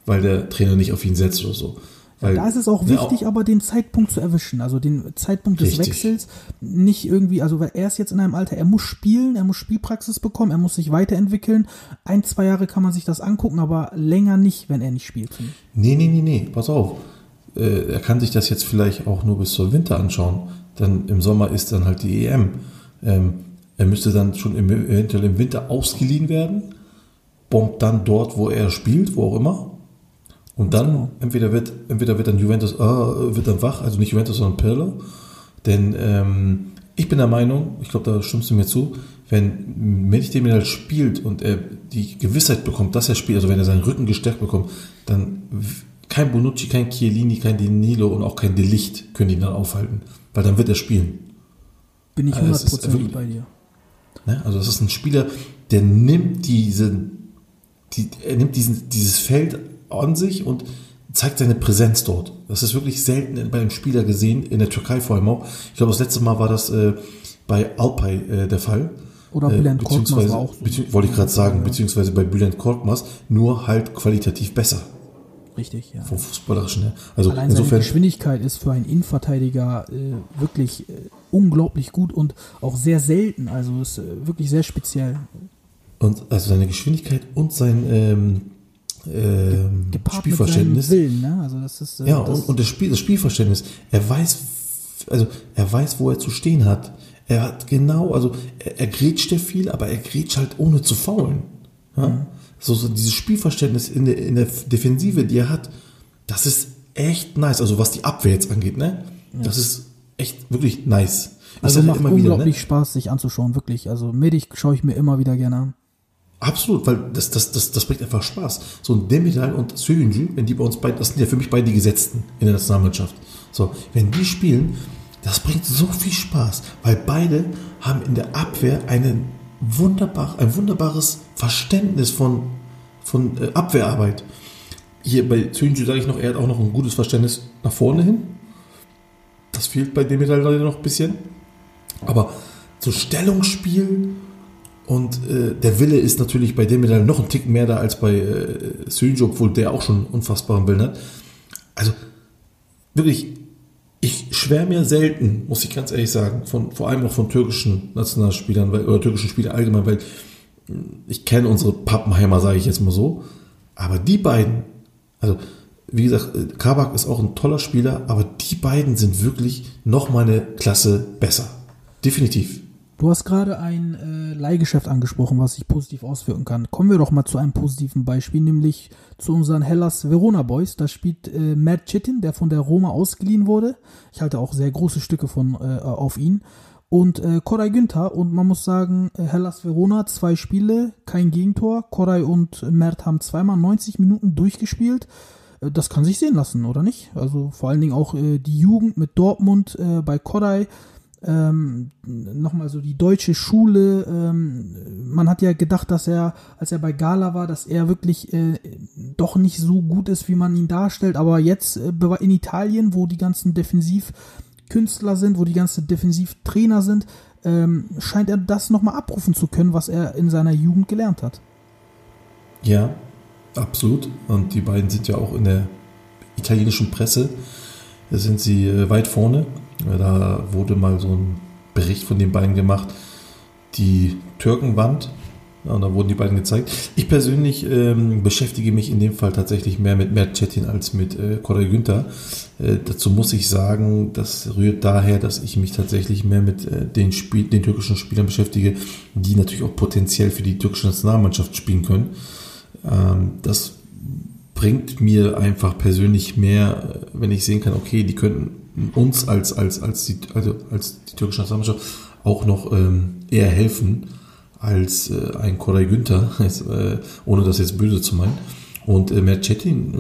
weil der Trainer nicht auf ihn setzt oder so. Weil, da ist es auch wichtig, auch, aber den Zeitpunkt zu erwischen, also den Zeitpunkt des richtig. Wechsels nicht irgendwie, also weil er ist jetzt in einem Alter, er muss spielen, er muss Spielpraxis bekommen, er muss sich weiterentwickeln. Ein, zwei Jahre kann man sich das angucken, aber länger nicht, wenn er nicht spielt. Nee, nee, nee, nee, pass auf. Äh, er kann sich das jetzt vielleicht auch nur bis zur Winter anschauen. Dann im Sommer ist dann halt die EM. Ähm, er müsste dann schon im, eventuell im Winter ausgeliehen werden, bombt dann dort, wo er spielt, wo auch immer und dann entweder wird, entweder wird dann Juventus, äh, wird dann wach, also nicht Juventus, sondern Pirlo. Denn ähm, ich bin der Meinung, ich glaube, da stimmst du mir zu, wenn Meditemidal spielt und er die Gewissheit bekommt, dass er spielt, also wenn er seinen Rücken gestärkt bekommt, dann kein Bonucci, kein Chiellini, kein Danilo und auch kein Delicht können ihn dann aufhalten, weil dann wird er spielen. Bin ich also hundertprozentig bei dir. Ne? Also das ist ein Spieler, der nimmt diese, die, er nimmt diesen, dieses Feld an sich und zeigt seine Präsenz dort. Das ist wirklich selten bei einem Spieler gesehen, in der Türkei vor allem auch. Ich glaube, das letzte Mal war das äh, bei Alpay äh, der Fall. Oder äh, Bülent Korkmaz war auch so. Wollte ich gerade sagen, beziehungsweise bei Bülent Korkmaz, nur halt qualitativ besser. Richtig, ja. Vom Fußballerischen her. Also Allein insofern, seine Geschwindigkeit ist für einen Innenverteidiger äh, wirklich äh, unglaublich gut und auch sehr selten. Also ist äh, wirklich sehr speziell. Und also seine Geschwindigkeit und sein ähm, ähm, Spielverständnis. Willen, ne? also das ist, äh, ja, das und, und das, Spiel, das Spielverständnis. Er weiß, also er weiß, wo er zu stehen hat. Er hat genau, also er, er grätscht ja viel, aber er grätscht halt ohne zu faulen. Ja? Mhm. So, so dieses Spielverständnis in der, in der Defensive, die er hat, das ist echt nice. Also was die Abwehr jetzt angeht, ne? Ja. Das ist echt wirklich nice. Also macht unglaublich wieder, ne? Spaß, sich anzuschauen, wirklich. Also Medic schaue ich mir immer wieder gerne an. Absolut, weil das, das, das, das bringt einfach Spaß. So ein Demiral und Soyunju, wenn die bei uns beide, das sind ja für mich beide die Gesetzten in der Nationalmannschaft. So, wenn die spielen, das bringt so viel Spaß, weil beide haben in der Abwehr einen wunderbar, ein wunderbares Verständnis von, von äh, Abwehrarbeit. Hier bei Soyunju sage ich noch, er hat auch noch ein gutes Verständnis nach vorne hin. Das fehlt bei Demiral leider noch ein bisschen. Aber so Stellungsspiel und äh, der Wille ist natürlich bei dem Medal noch ein Tick mehr da als bei äh, Sönjo, obwohl der auch schon unfassbaren Willen hat. Also wirklich, ich schwärme mir selten, muss ich ganz ehrlich sagen, von, vor allem auch von türkischen Nationalspielern weil, oder türkischen Spielern allgemein, weil hm, ich kenne unsere Pappenheimer, sage ich jetzt mal so. Aber die beiden, also wie gesagt, äh, Kabak ist auch ein toller Spieler, aber die beiden sind wirklich noch mal eine Klasse besser. Definitiv. Du hast gerade ein äh, Leihgeschäft angesprochen, was sich positiv auswirken kann. Kommen wir doch mal zu einem positiven Beispiel, nämlich zu unseren Hellas Verona Boys. Da spielt äh, Matt Chitin, der von der Roma ausgeliehen wurde. Ich halte auch sehr große Stücke von äh, auf ihn. Und äh, Koray Günther und man muss sagen, äh, Hellas Verona, zwei Spiele, kein Gegentor. Koray und Mert haben zweimal 90 Minuten durchgespielt. Äh, das kann sich sehen lassen, oder nicht? Also vor allen Dingen auch äh, die Jugend mit Dortmund äh, bei Koray ähm, nochmal so die deutsche Schule. Ähm, man hat ja gedacht, dass er, als er bei Gala war, dass er wirklich äh, doch nicht so gut ist, wie man ihn darstellt. Aber jetzt äh, in Italien, wo die ganzen Defensivkünstler sind, wo die ganzen Defensivtrainer sind, ähm, scheint er das nochmal abrufen zu können, was er in seiner Jugend gelernt hat. Ja, absolut. Und die beiden sind ja auch in der italienischen Presse, da sind sie äh, weit vorne da wurde mal so ein Bericht von den beiden gemacht, die Türkenwand. Ja, und da wurden die beiden gezeigt. Ich persönlich ähm, beschäftige mich in dem Fall tatsächlich mehr mit Mert Cetin als mit äh, Koray Günther. Äh, dazu muss ich sagen, das rührt daher, dass ich mich tatsächlich mehr mit äh, den, Spiel den türkischen Spielern beschäftige, die natürlich auch potenziell für die türkische Nationalmannschaft spielen können. Ähm, das bringt mir einfach persönlich mehr, äh, wenn ich sehen kann, okay, die könnten uns als, als, als, die, also als die türkische Nationalmannschaft auch noch ähm, eher helfen als äh, ein Koray Günther, äh, ohne das jetzt böse zu meinen. Und äh, Mercetin, äh,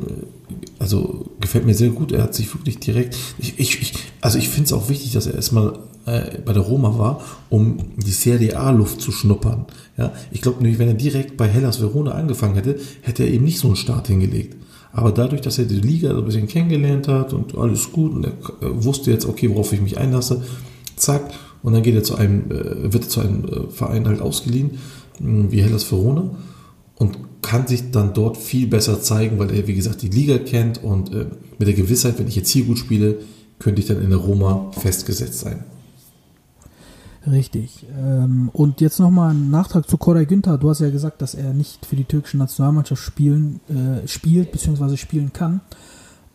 also gefällt mir sehr gut. Er hat sich wirklich direkt. Ich, ich, ich also ich finde es auch wichtig, dass er erstmal äh, bei der Roma war, um die Serie A-Luft zu schnuppern. Ja, ich glaube nämlich, wenn er direkt bei Hellas Verona angefangen hätte, hätte er eben nicht so einen Start hingelegt. Aber dadurch, dass er die Liga so ein bisschen kennengelernt hat und alles gut und er wusste jetzt, okay, worauf ich mich einlasse, zack, und dann geht er zu einem, äh, wird er zu einem äh, Verein halt ausgeliehen, wie Hellas Verona, und kann sich dann dort viel besser zeigen, weil er, wie gesagt, die Liga kennt und äh, mit der Gewissheit, wenn ich jetzt hier gut spiele, könnte ich dann in der Roma festgesetzt sein. Richtig. Ähm, und jetzt nochmal ein Nachtrag zu Koray Günther. Du hast ja gesagt, dass er nicht für die türkische Nationalmannschaft spielen, äh, spielt bzw. spielen kann.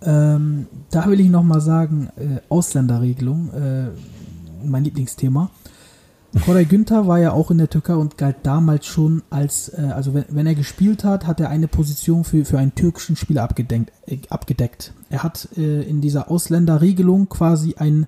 Ähm, da will ich nochmal sagen, äh, Ausländerregelung, äh, mein Lieblingsthema. Koray Günther war ja auch in der Türkei und galt damals schon als, äh, also wenn, wenn, er gespielt hat, hat er eine Position für, für einen türkischen Spieler abgedeckt. Äh, abgedeckt. Er hat äh, in dieser Ausländerregelung quasi einen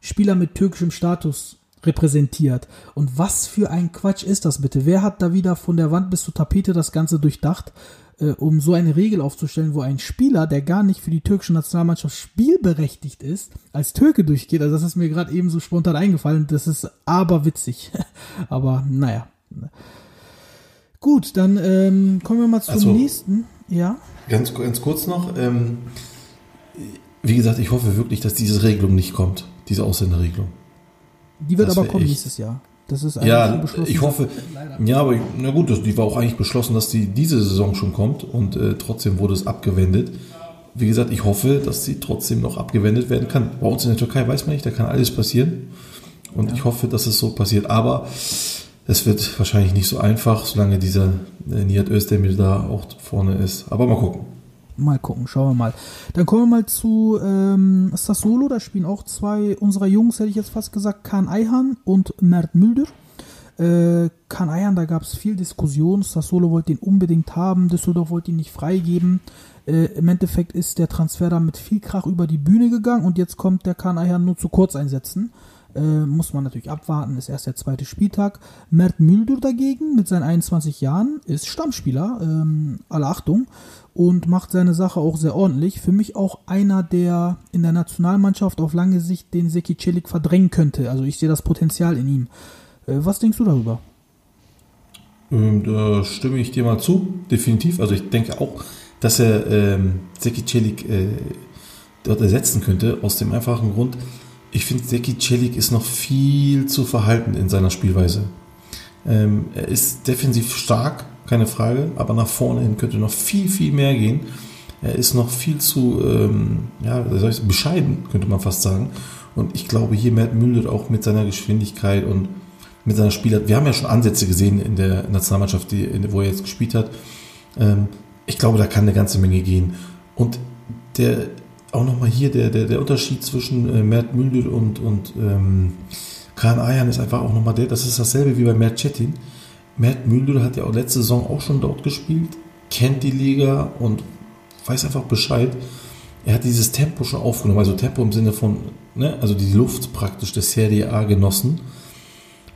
Spieler mit türkischem Status repräsentiert. Und was für ein Quatsch ist das bitte? Wer hat da wieder von der Wand bis zur Tapete das Ganze durchdacht, äh, um so eine Regel aufzustellen, wo ein Spieler, der gar nicht für die türkische Nationalmannschaft spielberechtigt ist, als Türke durchgeht? Also das ist mir gerade eben so spontan eingefallen. Das ist aber witzig. aber naja. Gut, dann ähm, kommen wir mal zum also, nächsten. Ja. Ganz, ganz kurz noch. Ähm, wie gesagt, ich hoffe wirklich, dass diese Regelung nicht kommt, diese Ausländerregelung. Die wird aber kommen echt. nächstes Jahr. Das ist ja. Ich hoffe, ja, aber na gut, das, die war auch eigentlich beschlossen, dass die diese Saison schon kommt und äh, trotzdem wurde es abgewendet. Wie gesagt, ich hoffe, dass sie trotzdem noch abgewendet werden kann. Bei uns in der Türkei weiß man nicht, da kann alles passieren. Und ja. ich hoffe, dass es so passiert. Aber es wird wahrscheinlich nicht so einfach, solange dieser äh, Nihat Özdemir da auch vorne ist. Aber mal gucken. Mal gucken, schauen wir mal. Dann kommen wir mal zu ähm, Sassuolo, da spielen auch zwei unserer Jungs, hätte ich jetzt fast gesagt, Kahn Eihan und Mert Mülder. Äh, Kahn Eihan, da gab es viel Diskussion. Sassuolo wollte ihn unbedingt haben, Düsseldorf wollte ihn nicht freigeben. Äh, Im Endeffekt ist der Transfer dann mit viel Krach über die Bühne gegangen und jetzt kommt der Kahn Eihan nur zu Kurzeinsätzen. Äh, muss man natürlich abwarten, ist erst der zweite Spieltag. Mert Müldur dagegen mit seinen 21 Jahren ist Stammspieler, ähm, alle Achtung, und macht seine Sache auch sehr ordentlich. Für mich auch einer, der in der Nationalmannschaft auf lange Sicht den Seki Celik verdrängen könnte. Also ich sehe das Potenzial in ihm. Äh, was denkst du darüber? Ähm, da stimme ich dir mal zu, definitiv. Also ich denke auch, dass er ähm, Seki Celik äh, dort ersetzen könnte, aus dem einfachen Grund, ich finde, Seki Celik ist noch viel zu verhalten in seiner Spielweise. Ähm, er ist defensiv stark, keine Frage, aber nach vorne hin könnte noch viel, viel mehr gehen. Er ist noch viel zu, ähm, ja, bescheiden, könnte man fast sagen. Und ich glaube, hier Müller auch mit seiner Geschwindigkeit und mit seiner Spieler. Wir haben ja schon Ansätze gesehen in der Nationalmannschaft, die, wo er jetzt gespielt hat. Ähm, ich glaube, da kann eine ganze Menge gehen. Und der auch nochmal hier der, der, der Unterschied zwischen äh, Mert Müldür und, und ähm, Khan Ayan ist einfach auch nochmal der, das ist dasselbe wie bei Mert Chetin. Mert Müldür hat ja auch letzte Saison auch schon dort gespielt, kennt die Liga und weiß einfach Bescheid. Er hat dieses Tempo schon aufgenommen, also Tempo im Sinne von, ne, also die Luft praktisch der Serie A genossen.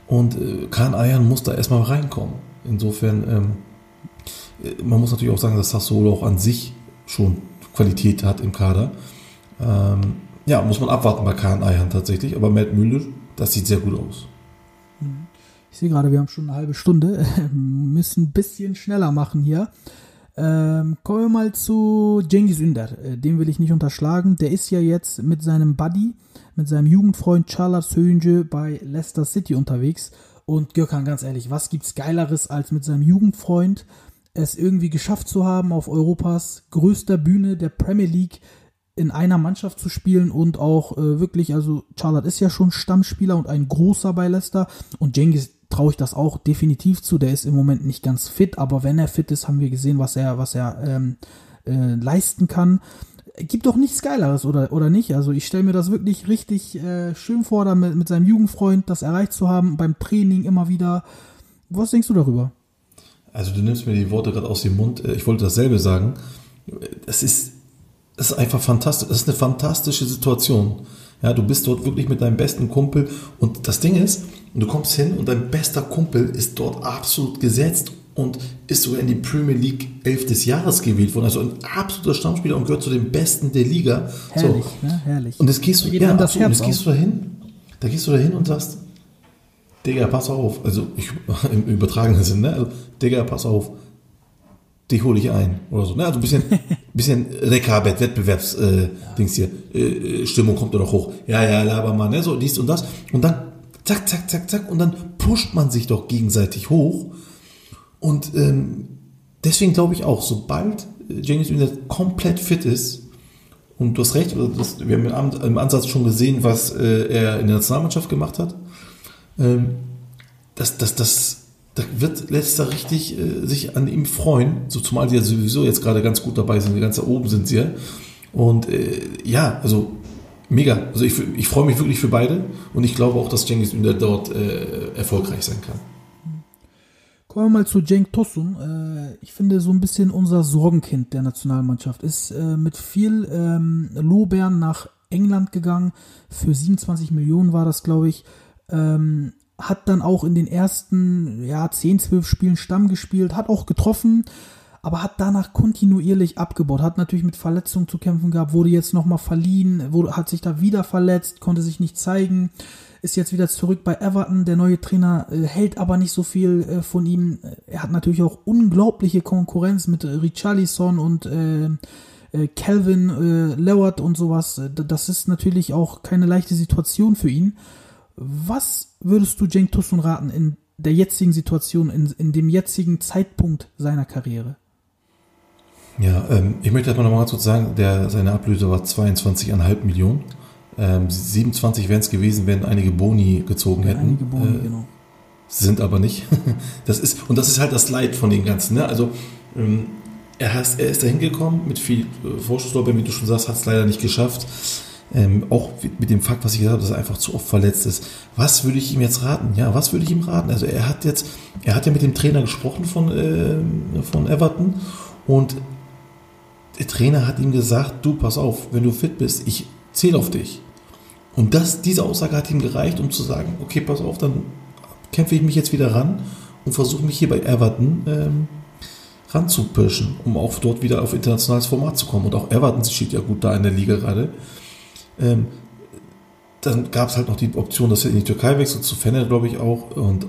Und äh, Khan Ayan muss da erstmal reinkommen. Insofern, ähm, äh, man muss natürlich auch sagen, dass Sassuolo auch an sich schon Qualität hat im Kader. Ähm, ja, muss man abwarten bei Kahn Eihan tatsächlich, aber Matt Müller, das sieht sehr gut aus. Ich sehe gerade, wir haben schon eine halbe Stunde, müssen ein bisschen schneller machen hier. Ähm, kommen wir mal zu Cengiz Ünder. Äh, den will ich nicht unterschlagen. Der ist ja jetzt mit seinem Buddy, mit seinem Jugendfreund Charles Hönje bei Leicester City unterwegs. Und Gökhan, ganz ehrlich, was gibt's Geileres als mit seinem Jugendfreund es irgendwie geschafft zu haben, auf Europas größter Bühne der Premier League in einer Mannschaft zu spielen und auch äh, wirklich, also Charlotte ist ja schon Stammspieler und ein großer bei Leicester und Jengis traue ich das auch definitiv zu. Der ist im Moment nicht ganz fit, aber wenn er fit ist, haben wir gesehen, was er, was er ähm, äh, leisten kann. Gibt doch nichts Geileres, oder, oder nicht? Also ich stelle mir das wirklich richtig äh, schön vor, da mit, mit seinem Jugendfreund das erreicht zu haben, beim Training immer wieder. Was denkst du darüber? Also du nimmst mir die Worte gerade aus dem Mund. Äh, ich wollte dasselbe sagen. Es ist, es ist einfach fantastisch. Es ist eine fantastische Situation. Ja, du bist dort wirklich mit deinem besten Kumpel und das Ding ist, du kommst hin und dein bester Kumpel ist dort absolut gesetzt und ist sogar in die Premier League 11 des Jahres gewählt worden. Also ein absoluter Stammspieler und gehört zu den Besten der Liga. Herrlich, so. ne? Herrlich. Und jetzt gehst du, ja, absolut, und jetzt gehst du dahin, da gehst du dahin und sagst, Digga, pass auf. Also ich, im übertragenen Sinn, ne? Also, Digga, pass auf. Die hole ich ein. Oder so. Ne? Also ein bisschen, bisschen Rekabet, Wettbewerbs, äh, Dings hier, äh, äh, Stimmung kommt doch hoch. Ja, ja, laber mal, ne? So, dies und das. Und dann, zack, zack, zack, zack. Und dann pusht man sich doch gegenseitig hoch. Und ähm, deswegen glaube ich auch, sobald James Wiener komplett fit ist, und du hast recht, das, wir haben im Ansatz schon gesehen, was äh, er in der Nationalmannschaft gemacht hat ähm, das, das, das, da wird Leicester richtig äh, sich an ihm freuen, so zumal die ja sowieso jetzt gerade ganz gut dabei sind, ganz da oben sind sie ja. Und äh, ja, also mega. Also ich, ich freue mich wirklich für beide und ich glaube auch, dass Cengiz Ünder dort äh, erfolgreich sein kann. Kommen wir mal zu Cenk Tosun. Äh, ich finde so ein bisschen unser Sorgenkind der Nationalmannschaft. Ist äh, mit viel ähm, Lobern nach England gegangen. Für 27 Millionen war das, glaube ich. Ähm, hat dann auch in den ersten ja, 10, 12 Spielen Stamm gespielt, hat auch getroffen, aber hat danach kontinuierlich abgebaut, hat natürlich mit Verletzungen zu kämpfen gehabt, wurde jetzt nochmal verliehen, wurde, hat sich da wieder verletzt, konnte sich nicht zeigen, ist jetzt wieder zurück bei Everton. Der neue Trainer äh, hält aber nicht so viel äh, von ihm. Er hat natürlich auch unglaubliche Konkurrenz mit äh, Richarlison und äh, Calvin äh, Lewert und sowas. Das ist natürlich auch keine leichte Situation für ihn. Was würdest du Cenk Tosun raten in der jetzigen Situation, in, in dem jetzigen Zeitpunkt seiner Karriere? Ja, ähm, ich möchte erstmal nochmal kurz sagen, der, seine Ablöse war 22,5 Millionen. Ähm, 27 wären es gewesen, wenn einige Boni gezogen hätten. Einige Boni, äh, genau. Sind aber nicht. das ist, und das ist halt das Leid von den Ganzen. Ne? Also, ähm, er, has, er ist dahin gekommen mit viel äh, Vorschusslorbeeren, wie du schon sagst, hat es leider nicht geschafft. Ähm, auch mit dem Fakt, was ich gesagt habe, dass er einfach zu oft verletzt ist. Was würde ich ihm jetzt raten? Ja, was würde ich ihm raten? Also er hat jetzt, er hat ja mit dem Trainer gesprochen von, äh, von Everton und der Trainer hat ihm gesagt, du pass auf, wenn du fit bist, ich zähle auf dich. Und das, diese Aussage hat ihm gereicht, um zu sagen, okay, pass auf, dann kämpfe ich mich jetzt wieder ran und versuche mich hier bei Everton ähm, ranzupirschen, um auch dort wieder auf internationales Format zu kommen. Und auch Everton steht ja gut da in der Liga gerade. Ähm, dann gab es halt noch die Option, dass er in die Türkei wechselt, zu Fener, glaube ich auch. Und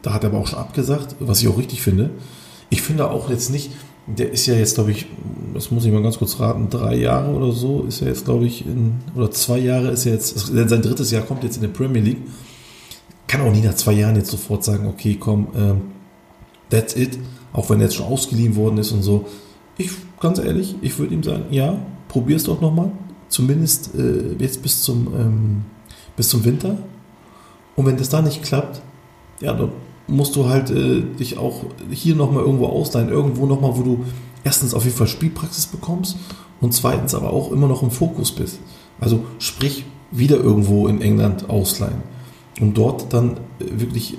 da hat er aber auch schon abgesagt, was ich auch richtig finde. Ich finde auch jetzt nicht, der ist ja jetzt, glaube ich, das muss ich mal ganz kurz raten, drei Jahre oder so ist er jetzt, glaube ich, in, oder zwei Jahre ist er jetzt, sein drittes Jahr kommt jetzt in der Premier League. Kann auch nie nach zwei Jahren jetzt sofort sagen, okay, komm, ähm, that's it. Auch wenn er jetzt schon ausgeliehen worden ist und so. Ich, ganz ehrlich, ich würde ihm sagen, ja, probier's doch nochmal. Zumindest äh, jetzt bis zum, ähm, bis zum Winter. Und wenn das da nicht klappt, ja, dann musst du halt äh, dich auch hier nochmal irgendwo ausleihen. Irgendwo nochmal, wo du erstens auf jeden Fall Spielpraxis bekommst und zweitens aber auch immer noch im Fokus bist. Also sprich, wieder irgendwo in England ausleihen, um dort dann äh, wirklich äh,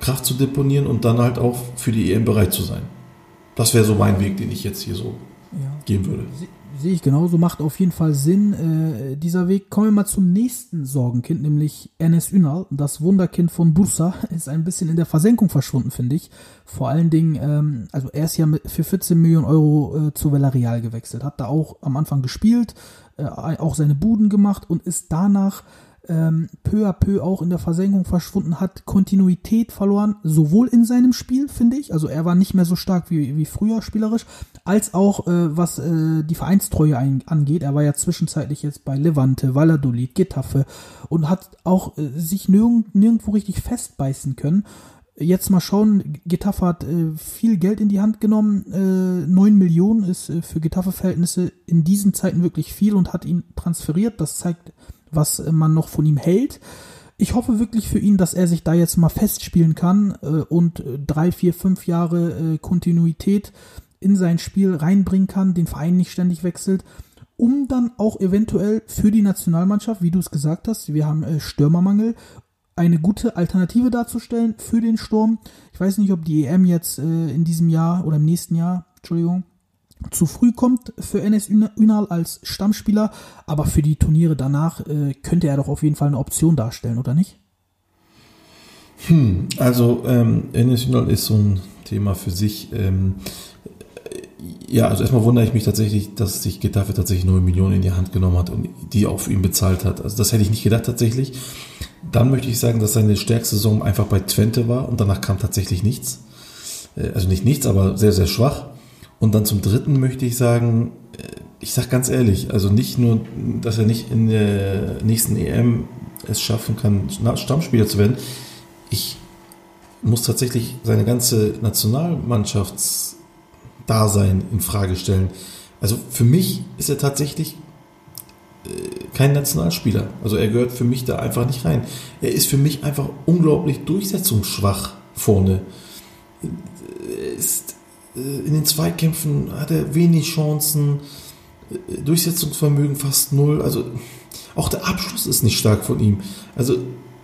Kraft zu deponieren und dann halt auch für die EM bereit zu sein. Das wäre so mein Weg, den ich jetzt hier so ja. gehen würde. Sehe ich genauso, macht auf jeden Fall Sinn, äh, dieser Weg. Kommen wir mal zum nächsten Sorgenkind, nämlich Enes Ünal, das Wunderkind von Bursa, ist ein bisschen in der Versenkung verschwunden, finde ich. Vor allen Dingen, ähm, also er ist ja für 14 Millionen Euro äh, zu Villarreal gewechselt, hat da auch am Anfang gespielt, äh, auch seine Buden gemacht und ist danach ähm, peu à peu auch in der Versenkung verschwunden, hat Kontinuität verloren, sowohl in seinem Spiel, finde ich, also er war nicht mehr so stark wie, wie früher spielerisch, als auch äh, was äh, die Vereinstreue ein, angeht. Er war ja zwischenzeitlich jetzt bei Levante, Valladolid, Getafe und hat auch äh, sich nirgend, nirgendwo richtig festbeißen können. Jetzt mal schauen, Getafe hat äh, viel Geld in die Hand genommen. Äh, 9 Millionen ist äh, für Getafe-Verhältnisse in diesen Zeiten wirklich viel und hat ihn transferiert. Das zeigt was man noch von ihm hält. Ich hoffe wirklich für ihn, dass er sich da jetzt mal festspielen kann äh, und drei, vier, fünf Jahre äh, Kontinuität in sein Spiel reinbringen kann, den Verein nicht ständig wechselt, um dann auch eventuell für die Nationalmannschaft, wie du es gesagt hast, wir haben äh, Stürmermangel, eine gute Alternative darzustellen für den Sturm. Ich weiß nicht, ob die EM jetzt äh, in diesem Jahr oder im nächsten Jahr, Entschuldigung, zu früh kommt für NS Ünal als Stammspieler, aber für die Turniere danach äh, könnte er doch auf jeden Fall eine Option darstellen, oder nicht? Hm, also ähm, Enes Ünal ist so ein Thema für sich. Ähm, ja, also erstmal wundere ich mich tatsächlich, dass sich Getafe tatsächlich 9 Millionen in die Hand genommen hat und die auch für ihn bezahlt hat. Also das hätte ich nicht gedacht tatsächlich. Dann möchte ich sagen, dass seine stärkste Saison einfach bei Twente war und danach kam tatsächlich nichts. Äh, also nicht nichts, aber sehr, sehr schwach. Und dann zum Dritten möchte ich sagen, äh, ich sage ganz ehrlich, also nicht nur, dass er nicht in der nächsten EM es schaffen kann, Stammspieler zu werden. Ich muss tatsächlich seine ganze Nationalmannschaftsdasein in Frage stellen. Also für mich ist er tatsächlich äh, kein Nationalspieler. Also er gehört für mich da einfach nicht rein. Er ist für mich einfach unglaublich durchsetzungsschwach vorne. Er ist äh, in den Zweikämpfen hat er wenig Chancen, äh, Durchsetzungsvermögen fast null. Also auch der Abschluss ist nicht stark von ihm. Also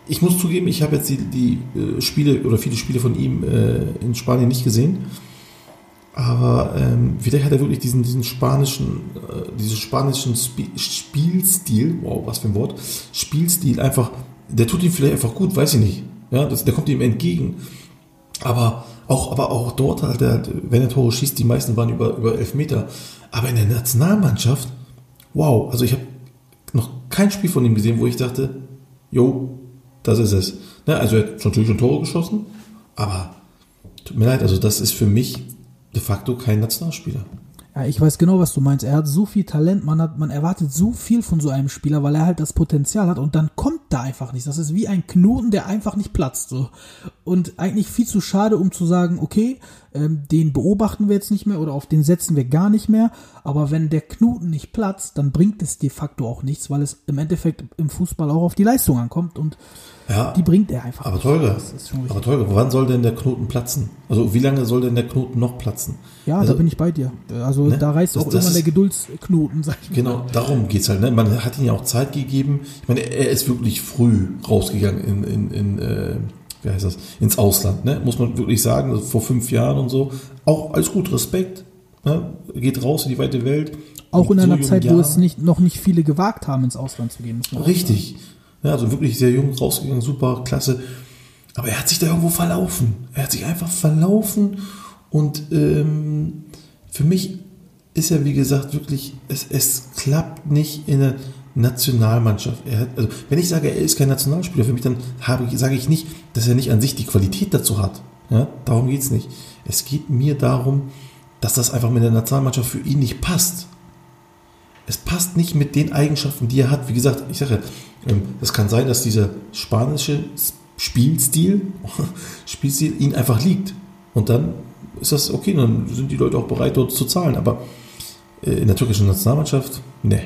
ich muss zugeben, ich habe jetzt die, die äh, Spiele oder viele Spiele von ihm in Spanien nicht gesehen. Aber ähm, vielleicht hat er wirklich diesen, diesen spanischen, äh, diesen spanischen Sp Spielstil, wow, was für ein Wort, Spielstil einfach, der tut ihm vielleicht einfach gut, weiß ich nicht. Ja, das, der kommt ihm entgegen. Aber auch, aber auch dort hat er, wenn er Tore schießt, die meisten waren über, über elf Meter. Aber in der Nationalmannschaft, wow, also ich habe noch kein Spiel von ihm gesehen, wo ich dachte, jo, das ist es. Ne, also er hat natürlich schon Tore geschossen, aber tut mir leid, also das ist für mich de facto kein Nationalspieler. Ja, ich weiß genau, was du meinst. Er hat so viel Talent, man hat, man erwartet so viel von so einem Spieler, weil er halt das Potenzial hat und dann kommt da einfach nicht. Das ist wie ein Knoten, der einfach nicht platzt. So. Und eigentlich viel zu schade, um zu sagen, okay, ähm, den beobachten wir jetzt nicht mehr oder auf den setzen wir gar nicht mehr. Aber wenn der Knoten nicht platzt, dann bringt es de facto auch nichts, weil es im Endeffekt im Fußball auch auf die Leistung ankommt und Ja, die bringt er einfach. aber. Tolga, Das richtig. aber Tolga, wann soll denn der Knoten platzen? Also wie lange soll denn der Knoten noch platzen? Ja, also, da bin ich bei dir. Also Ne? da reißt Das- auch das irgendwann ist- der Geduldsknoten, sag ich mal. Genau, darum geht's halt. Ne? Man hat ihm ja auch Zeit gegeben. Ich meine, er ist wirklich früh rausgegangen in, in, in äh, wie heißt das, ins Ausland. Ne? Muss man wirklich sagen, also vor fünf Jahren und so. Auch alles gut, Respekt. Ne? Geht raus in die weite Welt. Auch in so einer Zeit, wo Jahren. es nicht, noch nicht viele gewagt haben, ins Ausland zu gehen. Richtig. Ja, also wirklich sehr jung rausgegangen, super, klasse. Aber er hat sich da irgendwo verlaufen. Er hat sich einfach verlaufen und ähm, für mich ist er, wie gesagt, wirklich, es, es klappt nicht in der Nationalmannschaft. Hat, also, wenn ich sage, er ist kein Nationalspieler, für mich, dann habe sage ich nicht, dass er nicht an sich die Qualität dazu hat. Ja, darum geht's nicht. Es geht mir darum, dass das einfach mit der Nationalmannschaft für ihn nicht passt es passt nicht mit den Eigenschaften, die er hat. Wie gesagt, ich sage ja, ähm, es kann sein, dass dieser spanische Spielstil, Spielstil ihn einfach liegt. Und dann ist das okay, dann sind die Leute auch bereit, dort zu zahlen. Aber äh, in der türkischen Nationalmannschaft, ne.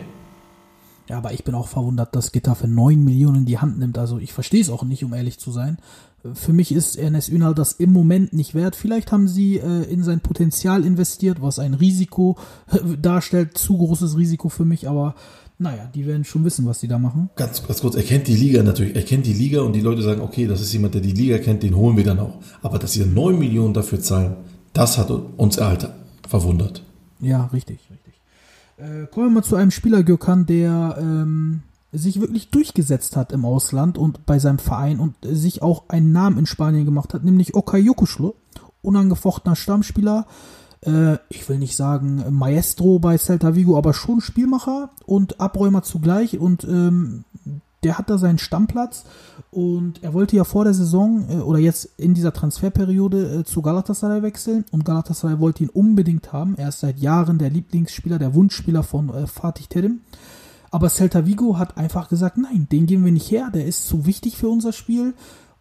Ja, aber ich bin auch verwundert, dass Getafe 9 Millionen in die Hand nimmt. Also ich verstehe es auch nicht, um ehrlich zu sein. Für mich ist Ernest Ünal das im Moment nicht wert. Vielleicht haben sie äh, in sein Potenzial investiert, was ein Risiko äh, darstellt. Zu großes Risiko für mich, aber naja, die werden schon wissen, was sie da machen. Ganz, ganz kurz, er kennt die Liga natürlich, er kennt die Liga und die Leute sagen, okay, das ist jemand, der die Liga kennt, den holen wir dann auch. Aber dass sie 9 Millionen dafür zahlen, das hat uns halt verwundert. Ja, richtig, richtig. Äh, kommen wir mal zu einem Spieler, Gökhan, der ähm, sich wirklich durchgesetzt hat im Ausland und bei seinem Verein und sich auch einen Namen in Spanien gemacht hat, nämlich Okay Yokuschlo, unangefochtener Stammspieler. Äh, ich will nicht sagen Maestro bei Celta Vigo, aber schon Spielmacher und Abräumer zugleich und ähm, der hat da seinen Stammplatz und er wollte ja vor der Saison äh, oder jetzt in dieser Transferperiode äh, zu Galatasaray wechseln und Galatasaray wollte ihn unbedingt haben. Er ist seit Jahren der Lieblingsspieler, der Wunschspieler von äh, Fatih Terim. Aber Celta Vigo hat einfach gesagt, nein, den geben wir nicht her, der ist zu wichtig für unser Spiel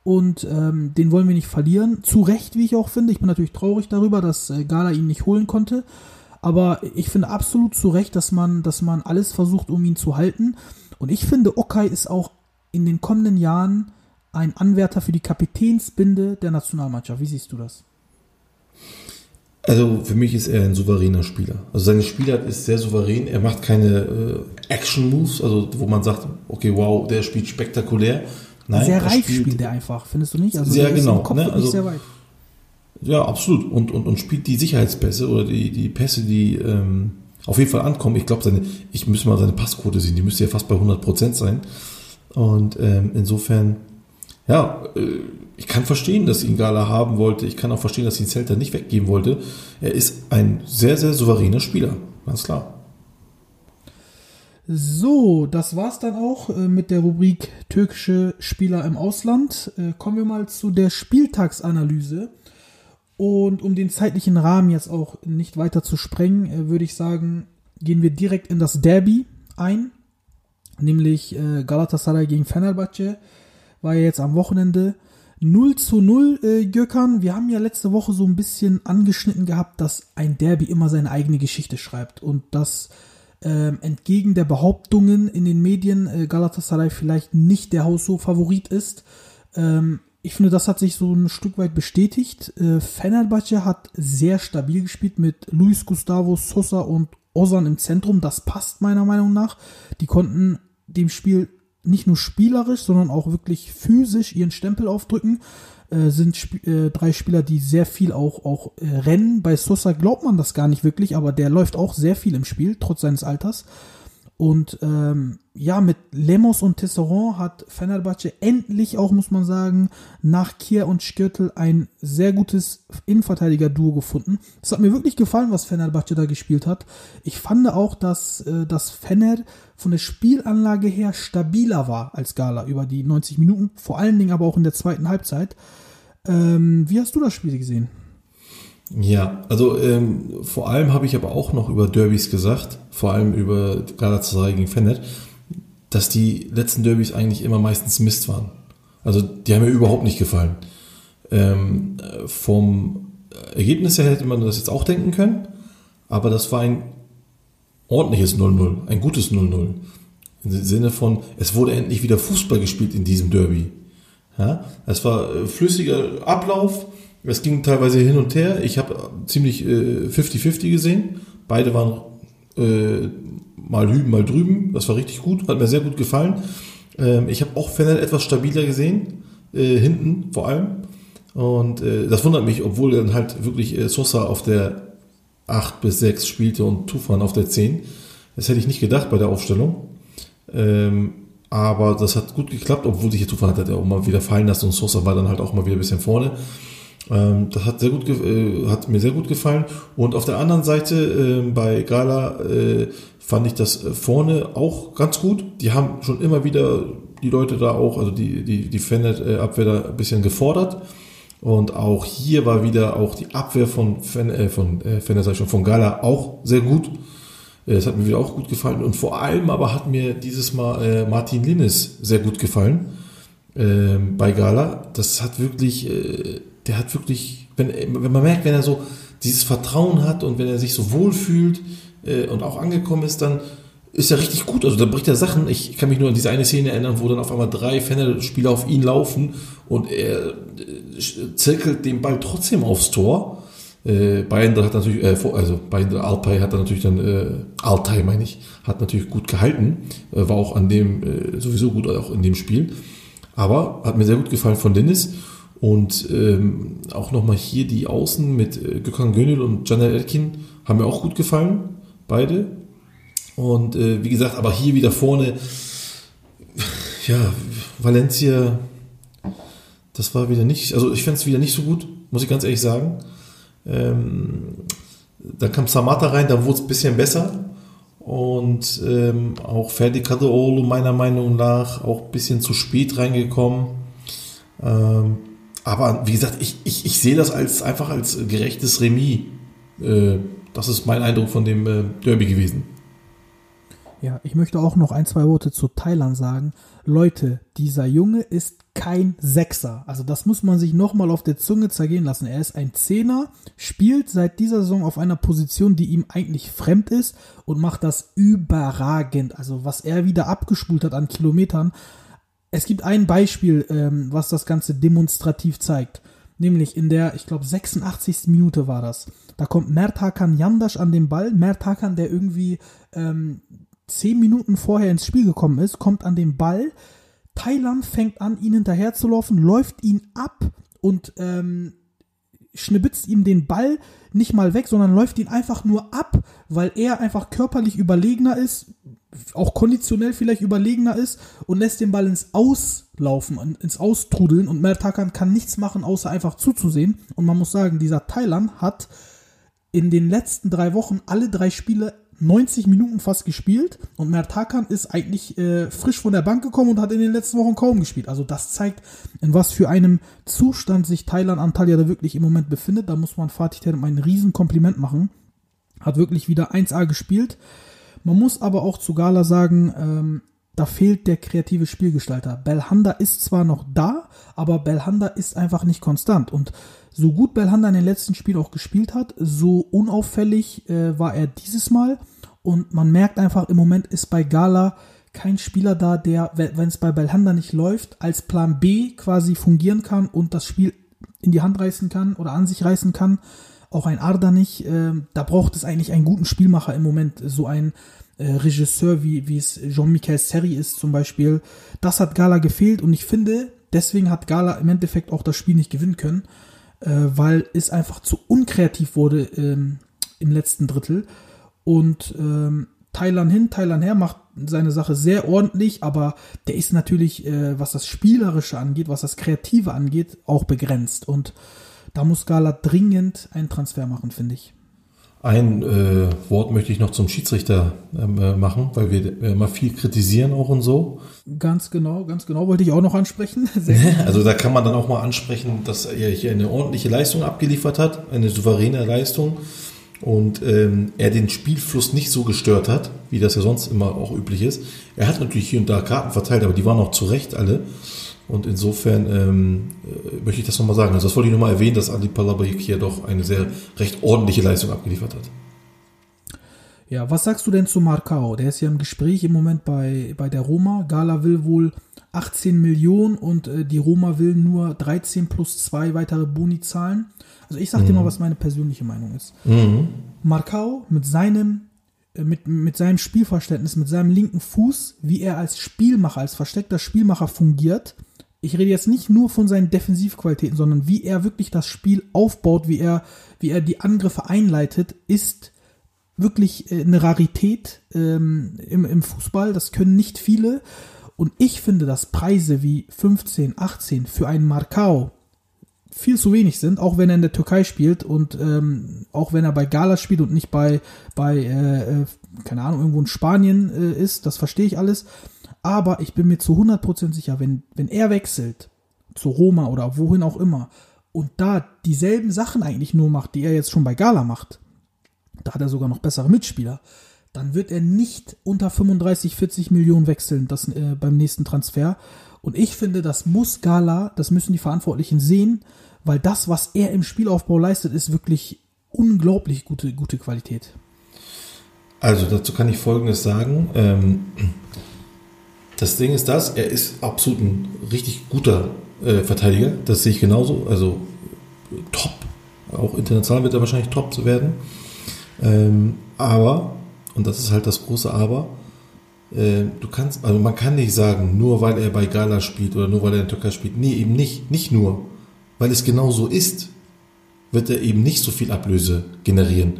und ähm, den wollen wir nicht verlieren. Zu Recht, wie ich auch finde. Ich bin natürlich traurig darüber, dass äh, Gala ihn nicht holen konnte. Aber ich finde absolut zu Recht, dass man, dass man alles versucht, um ihn zu halten. Und ich finde, Okay ist auch in den kommenden Jahren ein Anwärter für die Kapitänsbinde der Nationalmannschaft. Wie siehst du das? Also für mich ist er ein souveräner Spieler. Also seine Spielart ist sehr souverän. Er macht keine äh, Action-Moves, also wo man sagt, okay, wow, der spielt spektakulär. Nein, sehr er reif spielt, spielt der einfach, findest du nicht? Also Sehr genau, ne? Also- sehr weit. Ja, absolut. Und, und, und spielt die Sicherheitspässe oder die, die Pässe, die ähm, auf jeden Fall ankommen. Ich glaube, seine, ich müsste mal seine Passquote sehen, die müsste ja fast bei 100% sein. Und ähm, insofern, ja, äh, ich kann verstehen, dass ihn Gala haben wollte. Ich kann auch verstehen, dass ihn Celta nicht weggeben wollte. Er ist ein sehr, sehr souveräner Spieler. Ganz klar. So, das war's dann auch äh, mit der Rubrik türkische Spieler im Ausland. Äh, kommen wir mal zu der Spieltagsanalyse. Und um den zeitlichen Rahmen jetzt auch nicht weiter zu sprengen, äh, würde ich sagen, gehen wir direkt in das Derby ein. Nämlich äh, Galatasaray gegen Fenerbahce. War ja jetzt am Wochenende 0 zu 0, äh, Gökhan. Wir haben ja letzte Woche so ein bisschen angeschnitten gehabt, dass ein Derby immer seine eigene Geschichte schreibt. Und dass ähm, entgegen der Behauptungen in den Medien äh, Galatasaray vielleicht nicht der Haushof-Favorit ist. Ähm, ich finde, das hat sich so ein Stück weit bestätigt. Äh, Fenerbahce hat sehr stabil gespielt mit Luis Gustavo Sosa und Ozan im Zentrum. Das passt meiner Meinung nach. Die konnten dem Spiel nicht nur spielerisch, sondern auch wirklich physisch ihren Stempel aufdrücken. Äh, sind Sp äh, drei Spieler, die sehr viel auch, auch äh, rennen. Bei Sosa glaubt man das gar nicht wirklich, aber der läuft auch sehr viel im Spiel, trotz seines Alters. Und ähm, ja, mit Lemos und Tesseron hat Fenerbahce endlich auch, muss man sagen, nach Kier und Skirtel ein sehr gutes Innenverteidiger-Duo gefunden. Es hat mir wirklich gefallen, was Fenerbahce da gespielt hat. Ich fand auch, dass äh, das Fener von der Spielanlage her stabiler war als Gala über die 90 Minuten, vor allen Dingen aber auch in der zweiten Halbzeit. Ähm, wie hast du das Spiel gesehen? Ja, also ähm, vor allem habe ich aber auch noch über Derbys gesagt, vor allem über Galatasaray gegen Fener. dass die letzten Derbys eigentlich immer meistens Mist waren. Also die haben mir überhaupt nicht gefallen. Ähm, vom Ergebnis her hätte man das jetzt auch denken können, aber das war ein ordentliches 0-0, ein gutes 0-0. Im Sinne von, es wurde endlich wieder Fußball gespielt in diesem Derby. Ja, es war äh, flüssiger Ablauf, es ging teilweise hin und her. Ich habe ziemlich 50-50 äh, gesehen. Beide waren äh, mal hüben, mal drüben. Das war richtig gut, hat mir sehr gut gefallen. Ähm, ich habe auch Fennel etwas stabiler gesehen, äh, hinten vor allem. Und äh, das wundert mich, obwohl dann halt wirklich äh, Sosa auf der 8 bis 6 spielte und Tufan auf der 10. Das hätte ich nicht gedacht bei der Aufstellung. Ähm, aber das hat gut geklappt, obwohl sich Tufan hat ja auch mal wieder fallen lassen und Sosa war dann halt auch mal wieder ein bisschen vorne. Ähm, das hat sehr gut, äh, hat mir sehr gut gefallen. Und auf der anderen Seite äh, bei Gala äh, fand ich das äh, vorne auch ganz gut. Die haben schon immer wieder die Leute da auch, also die die die Fenet-Abwehr da ein bisschen gefordert. Und auch hier war wieder auch die Abwehr von Fen, äh, von äh, Fenet, sag ich schon, von Gala auch sehr gut. Es hat mir wieder auch gut gefallen. Und vor allem aber hat mir dieses Mal äh, Martin Linnes sehr gut gefallen äh, bei Gala. Das hat wirklich, äh, der hat wirklich, wenn, wenn man merkt, wenn er so dieses Vertrauen hat und wenn er sich so wohl fühlt äh, und auch angekommen ist, dann ist er richtig gut. Also da bricht er Sachen. Ich kann mich nur an diese eine Szene erinnern, wo dann auf einmal drei Fenner-Spieler auf ihn laufen und er äh, zirkelt den Ball trotzdem aufs Tor. Äh, Bayern hat natürlich, äh, also Bayern Alpay hat dann natürlich dann, äh, Altai meine ich, hat natürlich gut gehalten, äh, war auch an dem äh, sowieso gut auch in dem Spiel. Aber hat mir sehr gut gefallen von Dennis. Und ähm, auch nochmal hier die Außen mit äh, Gökhan Gönül und Janel Elkin haben mir auch gut gefallen, beide. Und äh, wie gesagt, aber hier wieder vorne, ja, Valencia, das war wieder nicht, also ich fände es wieder nicht so gut, muss ich ganz ehrlich sagen. Ähm, dann kam Samata rein, da wurde es ein bisschen besser. Und ähm, auch Ferdi Kadeolo meiner Meinung nach auch ein bisschen zu spät reingekommen. Ähm, aber wie gesagt, ich, ich, ich sehe das als einfach als gerechtes Remis. Äh, das ist mein Eindruck von dem äh, Derby gewesen. Ja, ich möchte auch noch ein, zwei Worte zu Thailand sagen. Leute, dieser Junge ist kein Sechser. Also das muss man sich nochmal auf der Zunge zergehen lassen. Er ist ein Zehner, spielt seit dieser Saison auf einer Position, die ihm eigentlich fremd ist und macht das überragend. Also was er wieder abgespult hat an Kilometern, es gibt ein Beispiel, ähm, was das Ganze demonstrativ zeigt. Nämlich in der, ich glaube, 86. Minute war das. Da kommt Mertakan Yandash an den Ball. Mertakan, der irgendwie ähm, 10 Minuten vorher ins Spiel gekommen ist, kommt an den Ball. Thailand fängt an, ihn hinterher zu laufen, läuft ihn ab und ähm, schnibitzt ihm den Ball nicht mal weg, sondern läuft ihn einfach nur ab, weil er einfach körperlich überlegener ist, auch konditionell vielleicht überlegener ist und lässt den Ball ins Auslaufen, ins Austrudeln und Mertakan kann nichts machen, außer einfach zuzusehen. Und man muss sagen, dieser Thailand hat in den letzten drei Wochen alle drei Spiele 90 Minuten fast gespielt und Mertakan ist eigentlich äh, frisch von der Bank gekommen und hat in den letzten Wochen kaum gespielt. Also das zeigt, in was für einem Zustand sich Thailand Antalya da wirklich im Moment befindet. Da muss man Fatih Terim ein Riesenkompliment machen. Hat wirklich wieder 1A gespielt. Man muss aber auch zu Gala sagen, ähm, da fehlt der kreative Spielgestalter. Belhanda ist zwar noch da, aber Belhanda ist einfach nicht konstant. Und so gut Belhanda in den letzten Spielen auch gespielt hat, so unauffällig äh, war er dieses Mal. Und man merkt einfach, im Moment ist bei Gala kein Spieler da, der, wenn es bei Belhanda nicht läuft, als Plan B quasi fungieren kann und das Spiel in die Hand reißen kann oder an sich reißen kann. Auch ein Arda nicht. Äh, da braucht es eigentlich einen guten Spielmacher im Moment. So ein äh, Regisseur, wie, wie es Jean-Michel Serry ist zum Beispiel. Das hat Gala gefehlt und ich finde, deswegen hat Gala im Endeffekt auch das Spiel nicht gewinnen können, äh, weil es einfach zu unkreativ wurde ähm, im letzten Drittel. Und ähm, Thailand hin, Thailand her macht seine Sache sehr ordentlich, aber der ist natürlich, äh, was das Spielerische angeht, was das Kreative angeht, auch begrenzt. Und da muss Gala dringend einen Transfer machen, finde ich. Ein äh, Wort möchte ich noch zum Schiedsrichter ähm, äh, machen, weil wir äh, immer viel kritisieren auch und so. Ganz genau, ganz genau, wollte ich auch noch ansprechen. also da kann man dann auch mal ansprechen, dass er hier eine ordentliche Leistung abgeliefert hat, eine souveräne Leistung. und ähm, er den Spielfluss nicht so gestört hat, wie das ja sonst immer auch üblich ist. Er hat natürlich hier und da Karten verteilt, aber die waren auch zu Recht alle. Und insofern ähm, äh, möchte ich das nochmal sagen. Also das wollte ich nochmal erwähnen, dass Ali Palabajik hier doch eine sehr recht ordentliche Leistung abgeliefert hat. Ja, was sagst du denn zu Marcao? Der ist ja im Gespräch im Moment bei, bei der Roma. Gala will wohl 18 Millionen und äh, die Roma will nur 13 plus zwei weitere Boni zahlen. Also ich sag dir mal, was meine persönliche Meinung ist. Mhm. Marcao mit seinem äh, mit, mit seinem Spielverständnis, mit seinem linken Fuß, wie er als Spielmacher, als versteckter Spielmacher fungiert. Ich rede jetzt nicht nur von seinen Defensivqualitäten, sondern wie er wirklich das Spiel aufbaut, wie er, wie er die Angriffe einleitet, ist wirklich äh, eine Rarität ähm, im, im Fußball. Das können nicht viele. Und ich finde, dass Preise wie 15, 18 für einen Marcao viel zu wenig sind, auch wenn er in der Türkei spielt und ähm, auch wenn er bei Gala spielt und nicht bei, bei äh, äh, keine Ahnung, irgendwo in Spanien äh, ist, das verstehe ich alles. Aber ich bin mir zu 100% sicher, wenn, wenn er wechselt zu Roma oder wohin auch immer und da dieselben Sachen eigentlich nur macht, die er jetzt schon bei Gala macht, da hat er sogar noch bessere Mitspieler, dann wird er nicht unter 35, 40 Millionen wechseln das, äh, beim nächsten Transfer. Und ich finde, das muss Gala, das müssen die Verantwortlichen sehen, weil das, was er im Spielaufbau leistet, ist wirklich unglaublich gute, gute Qualität. Also dazu kann ich Folgendes sagen. Ähm, das Ding ist das, er ist absolut ein richtig guter äh, Verteidiger. Das sehe ich genauso. Also top. Auch international wird er wahrscheinlich top zu werden. Ähm, aber, und das ist halt das große Aber, äh, du kannst, also man kann nicht sagen, nur weil er bei Gala spielt oder nur weil er in Türkei spielt. Nee, eben nicht. Nicht nur. Weil es genau so ist, wird er eben nicht so viel Ablöse generieren.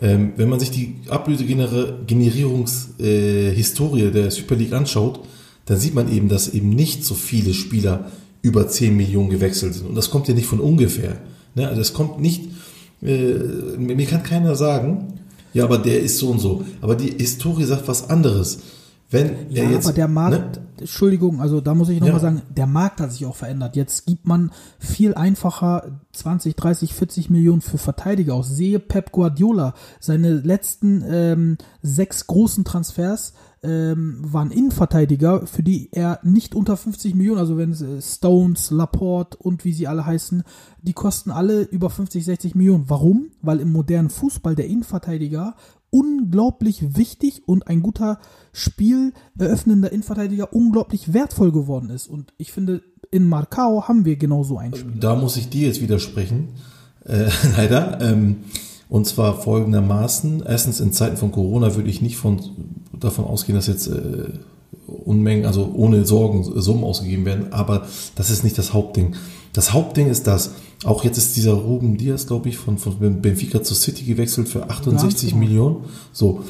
Ähm, wenn man sich die Ablösegenerierungshistorie äh, der Super League anschaut, dann sieht man eben, dass eben nicht so viele Spieler über 10 Millionen gewechselt sind. Und das kommt ja nicht von ungefähr. Ne? Also es kommt nicht, äh, mir kann keiner sagen, ja, aber der ist so und so. Aber die Historie sagt was anderes. Wenn Ja, jetzt, aber der Markt, ne? Entschuldigung, also da muss ich nochmal Ja. sagen, der Markt hat sich auch verändert. Jetzt gibt man viel einfacher 20, 30, 40 Millionen für Verteidiger aus. Sehe Pep Guardiola, seine letzten ähm, sechs großen Transfers ähm, waren Innenverteidiger, für die er nicht unter 50 Millionen, also wenn es äh, Stones, Laporte und wie sie alle heißen, die kosten alle über 50, 60 Millionen. Warum? Weil im modernen Fußball der Innenverteidiger unglaublich wichtig und ein guter Spiel eröffnender Innenverteidiger unglaublich wertvoll geworden ist. Und ich finde, in Marcao haben wir genau so einen Spieler. Da muss ich dir jetzt widersprechen, äh, leider. Ähm, und zwar folgendermaßen. Erstens, in Zeiten von Corona würde ich nicht von, davon ausgehen, dass jetzt äh, Unmengen, also ohne Sorgen Summen ausgegeben werden. Aber das ist nicht das Hauptding. Das Hauptding ist das, auch jetzt ist dieser Ruben Diaz, glaube ich, von, von Benfica zu City gewechselt für 68 genau. Millionen. So.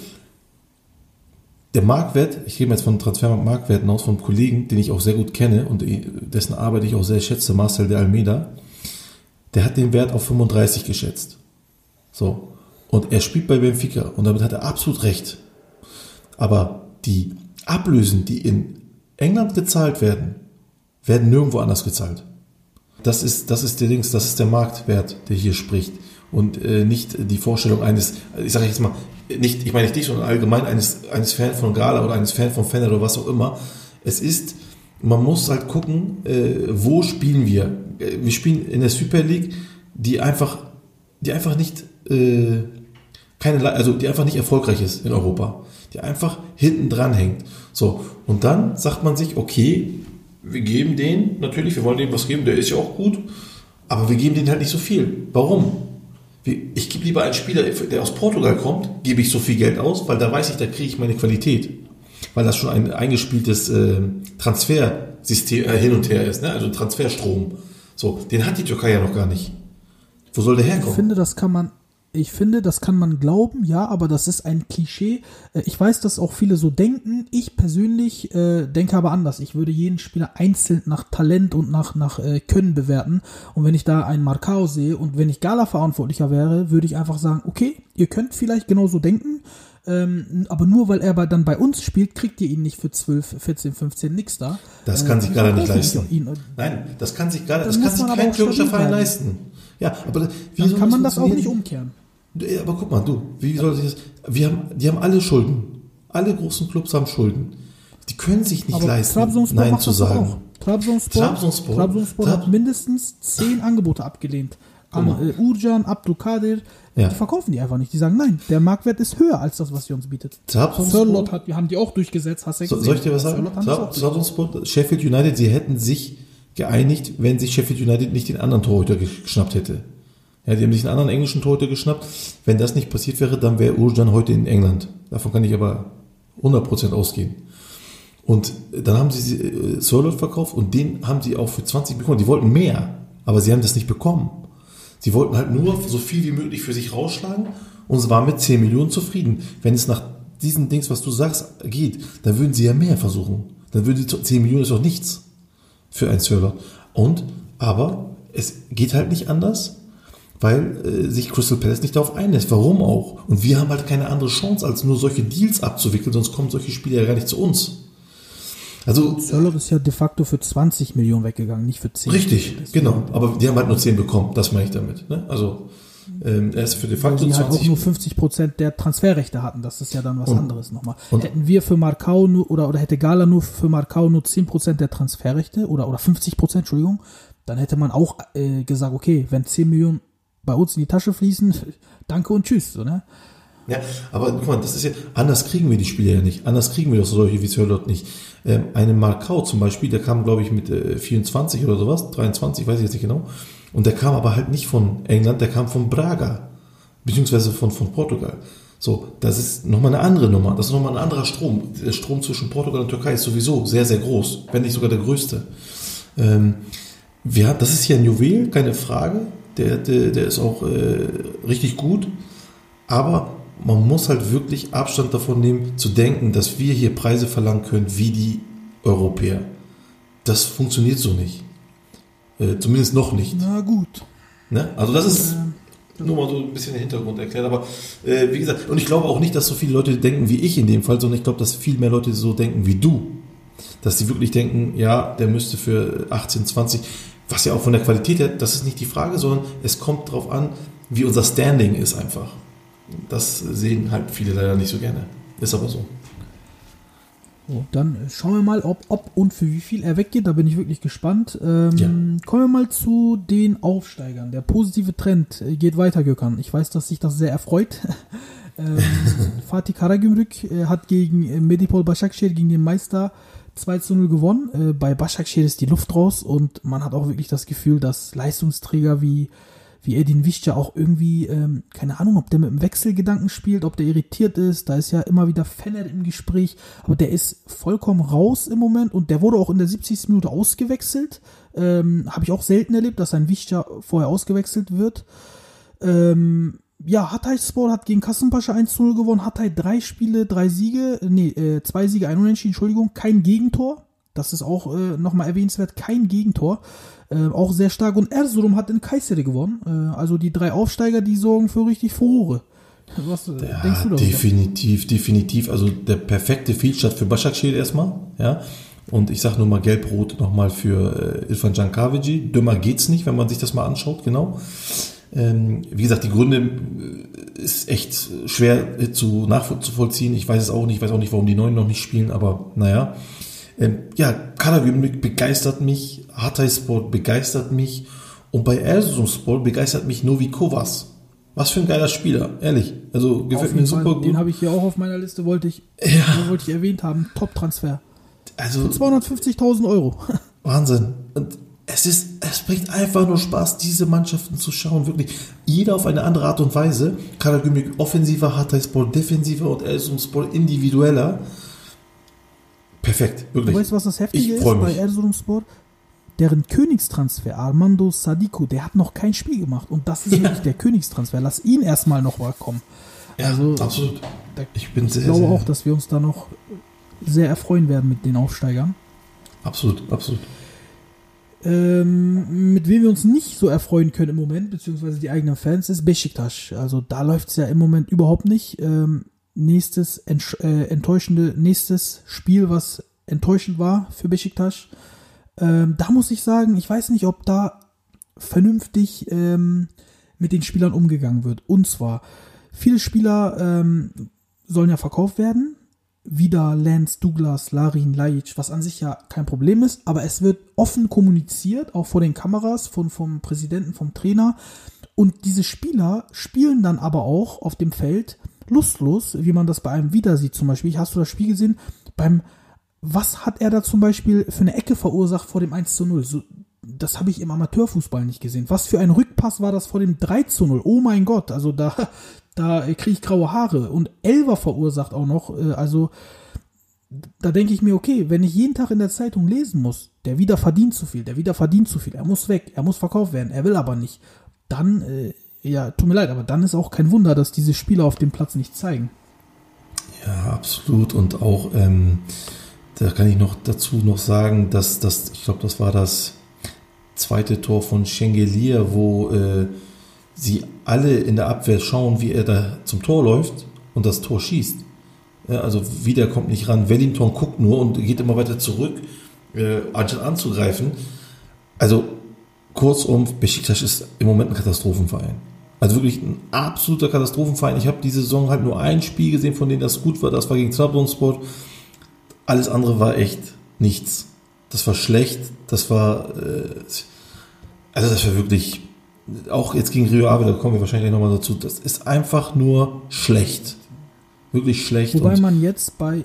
Der Marktwert, ich gehe jetzt von Transfermarktwerten aus, vom Kollegen, den ich auch sehr gut kenne und dessen Arbeit ich auch sehr schätze, Marcel de Almeida, der hat den Wert auf 35 geschätzt. So. Und er spielt bei Benfica und damit hat er absolut recht. Aber die Ablösen, die in England gezahlt werden, werden nirgendwo anders gezahlt. Das ist, das ist der Dings, das ist der Marktwert, der hier spricht. Und äh, nicht die Vorstellung eines, ich sage jetzt mal, nicht, ich meine nicht dich, sondern allgemein eines, eines Fan von Gala oder eines Fan von Fenner oder was auch immer. Es ist, man muss halt gucken, äh, wo spielen wir. Äh, Wir spielen in der Super League, die einfach, die einfach nicht, äh, keine, also die einfach nicht erfolgreich ist in Europa. Die einfach hinten dran hängt. So. Und dann sagt man sich, okay, wir geben den, natürlich, wir wollen dem was geben, der ist ja auch gut, aber wir geben denen halt nicht so viel. Warum? Ich gebe lieber einen Spieler, der aus Portugal kommt, gebe ich so viel Geld aus, weil da weiß ich, da kriege ich meine Qualität. Weil das schon ein eingespieltes äh, Transfersystem äh, hin und her ist, ne? also Transferstrom. So, den hat die Türkei ja noch gar nicht. Wo soll der Ich herkommen? finde, das kann man, ich finde, das kann man glauben, ja, aber das ist ein Klischee. Äh, Ich weiß, dass auch viele so denken. Ich persönlich äh, denke aber anders. Ich würde jeden Spieler einzeln nach Talent und nach, nach äh, Können bewerten. Und wenn ich da einen Marcao sehe und wenn ich Gala-Verantwortlicher wäre, würde ich einfach sagen, okay, ihr könnt vielleicht genauso denken, ähm, aber nur weil er bei, dann bei uns spielt, kriegt ihr ihn nicht für 12, 14, 15 nix da. Das Äh, kann sich wir Gala nicht leisten. Ihn. Nein, das kann sich gerade, das kann sich kein türkischer Verein leisten. Ja, aber wie Dann soll kann man das auch nicht umkehren. Aber guck mal, du, wie soll sich das. Wir haben, die haben alle Schulden. Alle großen Clubs haben Schulden. Die können sich nicht Aber leisten, Nein zu sagen. Trabzonspor, Trabzonspor- Trabzonspor Trab- hat mindestens zehn Angebote abgelehnt. An äh, Urjan, Abdulkadir, Ja. die verkaufen die einfach nicht. Die sagen, nein, der Marktwert ist höher als das, was ihr uns bietet. Trabzonspor- Sörlot hat, wir haben die auch durchgesetzt, hast du So, soll ich dir was sagen? Trabzonspor, Sheffield United, sie hätten sich geeinigt, wenn sich Sheffield United nicht den anderen Torhüter gesch- geschnappt hätte. Ja, die haben sich einen anderen englischen Torhüter geschnappt. Wenn das nicht passiert wäre, dann wäre Urjan heute in England. Davon kann ich aber 100% ausgehen. Und dann haben sie äh, verkauft und den haben sie auch für 20 bekommen. Die wollten mehr, aber sie haben das nicht bekommen. Sie wollten halt nur so viel wie möglich für sich rausschlagen und sie waren mit 10 Millionen zufrieden. Wenn es nach diesen Dings, was du sagst, geht, dann würden sie ja mehr versuchen. Dann würden sie 10 Millionen ist doch nichts für einen Sörlot. Und, aber es geht halt nicht anders, weil äh, sich Crystal Palace nicht darauf einlässt. Warum auch? Und wir haben halt keine andere Chance, als nur solche Deals abzuwickeln, sonst kommen solche Spieler ja gar nicht zu uns. Also Sörlot ist ja de facto für 20 Millionen weggegangen, nicht für 10. Richtig, genau. Aber die haben halt nur 10 bekommen, das meine ich damit. Ne? Also ähm, er ist für de facto die halt auch 20. nur 50 Prozent der Transferrechte hatten. Das ist ja dann was Und- anderes nochmal. Hätten wir für Marcao nur, oder, oder hätte Gala nur für Marcao nur 10 Prozent der Transferrechte, oder, oder 50 Prozent, Entschuldigung, dann hätte man auch äh, gesagt, okay, wenn 10 Millionen bei uns in die Tasche fließen, danke und tschüss, so, ne? Ja, aber guck mal, das ist ja, anders kriegen wir die Spieler ja nicht. Anders kriegen wir doch solche wie Sörlot nicht. Ähm, einen Markau zum Beispiel, der kam, glaube ich, mit äh, 24 oder sowas, 23, weiß ich jetzt nicht genau. Und der kam aber halt nicht von England, der kam von Braga, beziehungsweise von, von Portugal. So, das ist nochmal eine andere Nummer. Das ist nochmal ein anderer Strom. Der Strom zwischen Portugal und Türkei ist sowieso sehr, sehr groß, wenn nicht sogar der größte. Ähm, wir, das ist hier ein Juwel, keine Frage. Der, der, der ist auch äh, richtig gut. Aber man muss halt wirklich Abstand davon nehmen, zu denken, dass wir hier Preise verlangen können wie die Europäer. Das funktioniert so nicht. Äh, zumindest noch nicht. Na gut. Ne? Also das ist nur mal so ein bisschen den Hintergrund erklärt. Aber äh, wie gesagt, und ich glaube auch nicht, dass so viele Leute denken wie ich in dem Fall, sondern ich glaube, dass viel mehr Leute so denken wie du. Dass sie wirklich denken, ja, der müsste für 18, 20, was ja auch von der Qualität her, das ist nicht die Frage, sondern es kommt darauf an, wie unser Standing ist einfach. Das sehen halt viele leider nicht so gerne. Ist aber so. So, dann schauen wir mal, ob, ob und für wie viel er weggeht. Da bin ich wirklich gespannt. Ähm, Ja. Kommen wir mal zu den Aufsteigern. Der positive Trend äh, geht weiter, Gökhan. Ich weiß, dass sich das sehr erfreut. ähm, Fatih Karagümrük äh, hat gegen äh, Medipol Başakşehir, gegen den Meister 2 zu 0 gewonnen. Äh, bei Başakşehir ist die Luft raus und man hat auch wirklich das Gefühl, dass Leistungsträger wie wie Edin Wischa auch irgendwie, ähm, keine Ahnung, ob der mit dem Wechselgedanken spielt, ob der irritiert ist. Da ist ja immer wieder Fenner im Gespräch, aber der ist vollkommen raus im Moment und der wurde auch in der 70. Minute ausgewechselt. Ähm, Habe ich auch selten erlebt, dass ein Wischa vorher ausgewechselt wird. Ähm, ja, Hatay Sport hat gegen Kassenpascha 1-0 gewonnen. Hatay drei Spiele, drei Siege, nee, äh, zwei Siege, ein Unentschieden, Entschuldigung, kein Gegentor. Das ist auch äh, nochmal erwähnenswert, kein Gegentor. Äh, auch sehr stark. Und Erzurum hat in Kayseri gewonnen. Äh, also die drei Aufsteiger, die sorgen für richtig Furore. Was äh, denkst Ja, du darüber? definitiv, definitiv. Also der perfekte Fehlstart für Başakşehir erstmal, ja. Und ich sage nur mal gelb-rot nochmal für äh, Ilfan Cankavici. Dümmer geht's nicht, wenn man sich das mal anschaut, genau. Ähm, wie gesagt, die Gründe äh, ist echt schwer zu nachzuvollziehen. Ich weiß es auch nicht, ich weiß auch nicht, warum die Neuen noch nicht spielen, aber naja. Ähm, ja, Karagümrük begeistert mich, Hatayspor begeistert mich und bei Erzurumspor begeistert mich Novi Kovas. Was für ein geiler Spieler, ehrlich. Also gefällt mir Fall, super Den gut. habe ich hier auch auf meiner Liste, wollte ich, Ja. wollte ich erwähnt haben. Top-Transfer. Also 250.000 Euro. Wahnsinn. Und es ist, es bringt einfach nur Spaß, diese Mannschaften zu schauen. Wirklich. Jeder auf eine andere Art und Weise. Karagümrük offensiver, Hatayspor defensiver und Erzurumspor individueller. Perfekt, Du wirklich. weißt, was das Heftige Ich ist freu bei mich. Erzurumspor? Deren Königstransfer, Armando Sadiku, der hat noch kein Spiel gemacht. Und das ist Ja. wirklich der Königstransfer. Lass ihn erstmal noch mal kommen. Ja, also, absolut. Ich bin sehr, Ich glaube sehr, auch, dass wir uns da noch sehr erfreuen werden mit den Aufsteigern. absolut, absolut. Ähm, mit wem wir uns nicht so erfreuen können im Moment, beziehungsweise die eigenen Fans, ist Besiktas. Also da läuft es ja im Moment überhaupt nicht. Ähm, nächstes äh, enttäuschende, nächstes Spiel, was enttäuschend war für Besiktas. Ähm, da muss ich sagen, ich weiß nicht, ob da vernünftig ähm, mit den Spielern umgegangen wird. Und zwar, viele Spieler ähm, sollen ja verkauft werden. Wieder Lance, Douglas, Larin, Lajic, was an sich ja kein Problem ist, aber es wird offen kommuniziert, auch vor den Kameras, von, vom Präsidenten, vom Trainer. Und diese Spieler spielen dann aber auch auf dem Feld lustlos, wie man das bei einem wieder sieht. Zum Beispiel, hast du das Spiel gesehen? Beim, was hat er da zum Beispiel für eine Ecke verursacht vor dem 1 zu 0? So, das habe ich im Amateurfußball nicht gesehen. Was für ein Rückpass war das vor dem 3 zu 0? Oh mein Gott, also da, da kriege ich graue Haare. Und Elver verursacht auch noch, äh, also da denke ich mir, okay, wenn ich jeden Tag in der Zeitung lesen muss, der wieder verdient zu viel, der wieder verdient zu viel, er muss weg, er muss verkauft werden, er will aber nicht, dann, äh, ja, tut mir leid, aber dann ist auch kein Wunder, dass diese Spieler auf dem Platz nicht zeigen. Ja, absolut. Und auch, ähm, da kann ich noch dazu noch sagen, dass das, ich glaube, das war das zweite Tor von Schengelier, wo äh, sie alle in der Abwehr schauen, wie er da zum Tor läuft und das Tor schießt. Ja, also wieder kommt nicht ran. Wellington guckt nur und geht immer weiter zurück, äh, anstatt anzugreifen. Also kurzum, Besiktas ist im Moment ein Katastrophenverein. Also wirklich ein absoluter Katastrophenverein. Ich habe diese Saison halt nur ein Spiel gesehen, von denen das gut war. Das war gegen Trabzonspor. Alles andere war echt nichts. Das war schlecht. Das war, äh, also das war wirklich, auch jetzt gegen Rio Ave, da kommen wir wahrscheinlich nochmal dazu. Das ist einfach nur schlecht. Wirklich schlecht. Wobei man jetzt bei,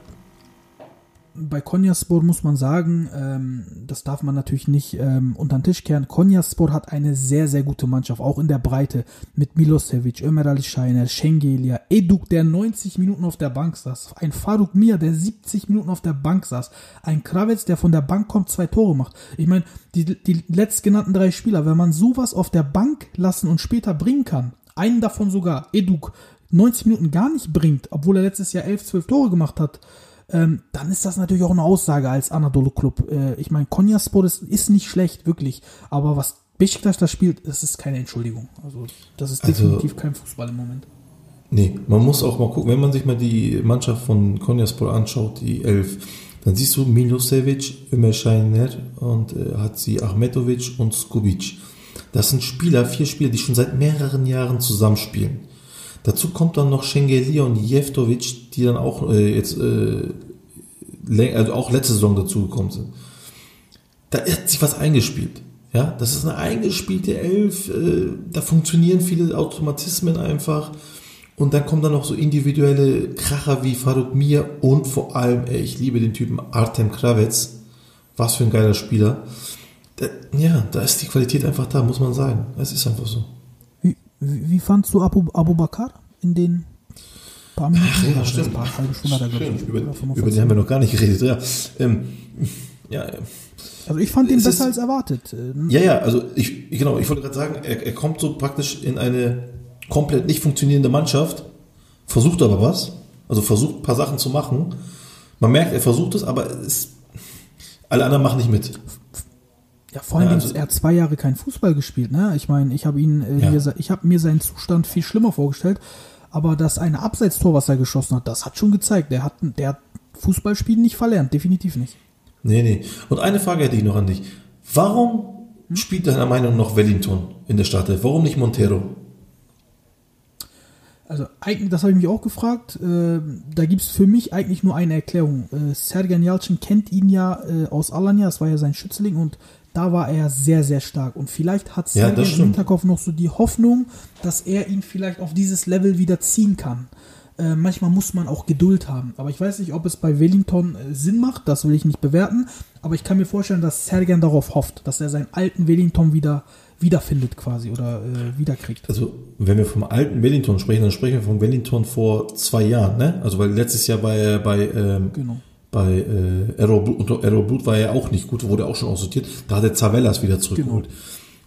bei Konyaspor muss man sagen, ähm, das darf man natürlich nicht ähm, unter den Tisch kehren. Konyaspor hat eine sehr, sehr gute Mannschaft, auch in der Breite, mit Milosevic, Ömer Ali Scheiner, Schengelia, Eduk, der 90 Minuten auf der Bank saß, ein Faruk Mir, der 70 Minuten auf der Bank saß, ein Kravitz, der von der Bank kommt, zwei Tore macht. Ich meine, die, die letztgenannten drei Spieler, wenn man sowas auf der Bank lassen und später bringen kann, einen davon sogar, Eduk, 90 Minuten gar nicht bringt, obwohl er letztes Jahr 11, 12 Tore gemacht hat, ähm, dann ist das natürlich auch eine Aussage als Anadolu Club. Äh, ich meine, Konyaspor ist, ist nicht schlecht, wirklich. Aber was Besiktas da spielt, das ist keine Entschuldigung. Also, das ist Also- definitiv kein Fußball im Moment. Nee, man muss auch mal gucken, wenn man sich mal die Mannschaft von Konyaspor anschaut, die elf, dann siehst du Milosevic, Ömer Scheiner und äh, hat sie Ahmetovic und Skubic. Das sind Spieler, vier Spieler, die schon seit mehreren Jahren zusammenspielen. Dazu kommt dann noch Schengelia und Jeftovic, die dann auch äh, jetzt äh, also auch letzte Saison dazugekommen sind. Da hat sich was eingespielt. Ja, das ist eine eingespielte Elf, äh, da funktionieren viele Automatismen einfach. Und dann kommen dann noch so individuelle Kracher wie Faruk Mir und vor allem, ey, ich liebe den Typen Artem Kravets. Was für ein geiler Spieler. Da, ja, da ist die Qualität einfach da, muss man sagen. Es ist einfach so. Wie, wie, fandst du Abu, Abu Bakar in den paar Minuten? ja, Oder stimmt. Paar halbe Stunde hat er, glaube ich, Stimmt, über, über 45. den haben wir noch gar nicht geredet. Ja, ähm, ja, ja. Also ich fand ihn Es besser ist- als erwartet. Ähm, Ja, ja, also ich, genau, ich wollte gerade sagen, er, er kommt so praktisch in eine komplett nicht funktionierende Mannschaft, versucht aber was, also versucht ein paar Sachen zu machen. Man merkt, er versucht es, aber es, alle anderen machen nicht mit. Ja, vor allem, Ja, also- er hat zwei Jahre kein Fußball gespielt, ne? Ich meine, ich habe ihn, äh, Ja. mir, ich habe mir seinen Zustand viel schlimmer vorgestellt, aber das eine Abseitstor, was er geschossen hat, das hat schon gezeigt, der hat, der hat Fußballspielen nicht verlernt, definitiv nicht. Nee, nee. Und eine Frage hätte ich noch an dich. Warum spielt deiner Meinung nach Wellington in der Startelf? Warum nicht Montero? Also eigentlich, das habe ich mich auch gefragt. Äh, da gibt es für mich eigentlich nur eine Erklärung. Äh, Sergen Yalcin kennt ihn ja äh, aus Alanya, das war ja sein Schützling und da war er sehr, sehr stark. Und vielleicht hat Ja, Sergen das im. Hinterkopf noch so die Hoffnung, dass er ihn vielleicht auf dieses Level wieder ziehen kann. Äh, manchmal muss man auch Geduld haben. Aber ich weiß nicht, ob es bei Wellington äh, Sinn macht, das will ich nicht bewerten. Aber ich kann mir vorstellen, dass Sergen darauf hofft, dass er seinen alten Wellington wieder wiederfindet quasi oder äh, wiederkriegt. Also, wenn wir vom alten Wellington sprechen, dann sprechen wir vom Wellington vor zwei Jahren, ne? Also, weil letztes Jahr bei, bei, ähm, Genau. Bei äh, Arrow Blut, unter Arrow Blut war er auch nicht gut, wurde auch schon aussortiert. Da hat er Zavellas wieder zurückgeholt.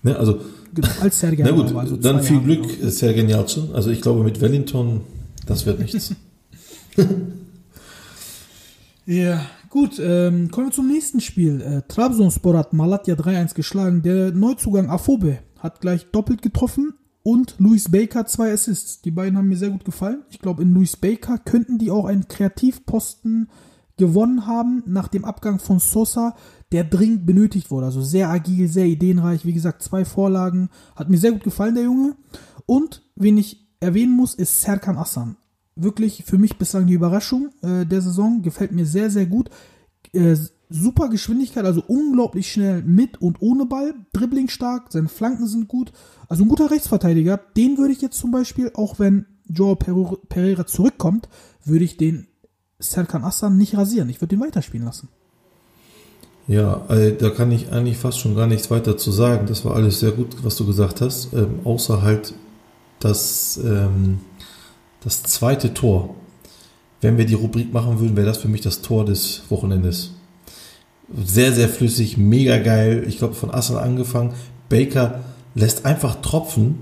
Ne? Also, Genau, als Sergen na gut, war, also dann viel Jahre, Glück, genau. Sergen Yalcin. Also, ich glaube, mit Wellington, das wird nichts. Ja, gut, ähm, kommen wir zum nächsten Spiel. Äh, Trabzonspor hat Malatya 3-1 geschlagen. Der Neuzugang Afobe hat gleich doppelt getroffen und Luis Baker zwei Assists. Die beiden haben mir sehr gut gefallen. Ich glaube, in Luis Baker könnten die auch einen Kreativposten gewonnen haben nach dem Abgang von Sosa, der dringend benötigt wurde. Also sehr agil, sehr ideenreich. Wie gesagt, zwei Vorlagen. Hat mir sehr gut gefallen, der Junge. Und wen ich erwähnen muss, ist Serkan Aslan. Wirklich für mich bislang die Überraschung äh, der Saison. Gefällt mir sehr, sehr gut. Äh, super Geschwindigkeit, also unglaublich schnell mit und ohne Ball. Dribbling stark, seine Flanken sind gut. Also ein guter Rechtsverteidiger. Den würde ich jetzt zum Beispiel, auch wenn Joao Pereira zurückkommt, würde ich den Serkan Aslan nicht rasieren. Ich würde den weiterspielen lassen. Ja, äh, da kann ich eigentlich fast schon gar nichts weiter zu sagen. Das war alles sehr gut, was du gesagt hast. Ähm, außer halt das, ähm, das zweite Tor. Wenn wir die Rubrik machen würden, wäre das für mich das Tor des Wochenendes. Sehr, sehr flüssig, mega geil. Ich glaube, von Aslan angefangen. Baker lässt einfach tropfen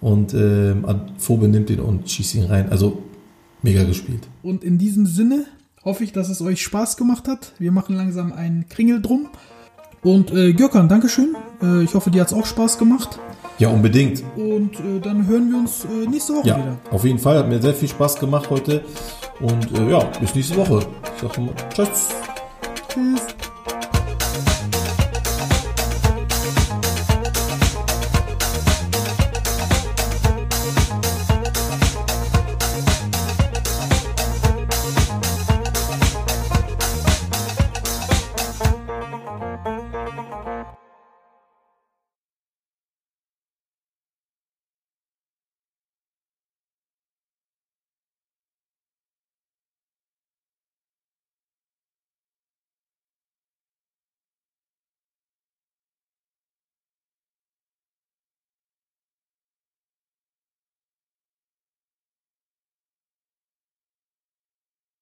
und ähm, Phobe nimmt ihn und schießt ihn rein. Also mega gespielt. Und in diesem Sinne hoffe ich, dass es euch Spaß gemacht hat. Wir machen langsam einen Kringel drum. Und äh, Görkan, Dankeschön. Äh, ich hoffe, dir hat es auch Spaß gemacht. Ja, unbedingt. Und äh, dann hören wir uns äh, nächste Woche ja, wieder. Auf jeden Fall, hat mir sehr viel Spaß gemacht heute. Und äh, ja, bis nächste Woche. Ich sage mal, tschüss. Tschüss.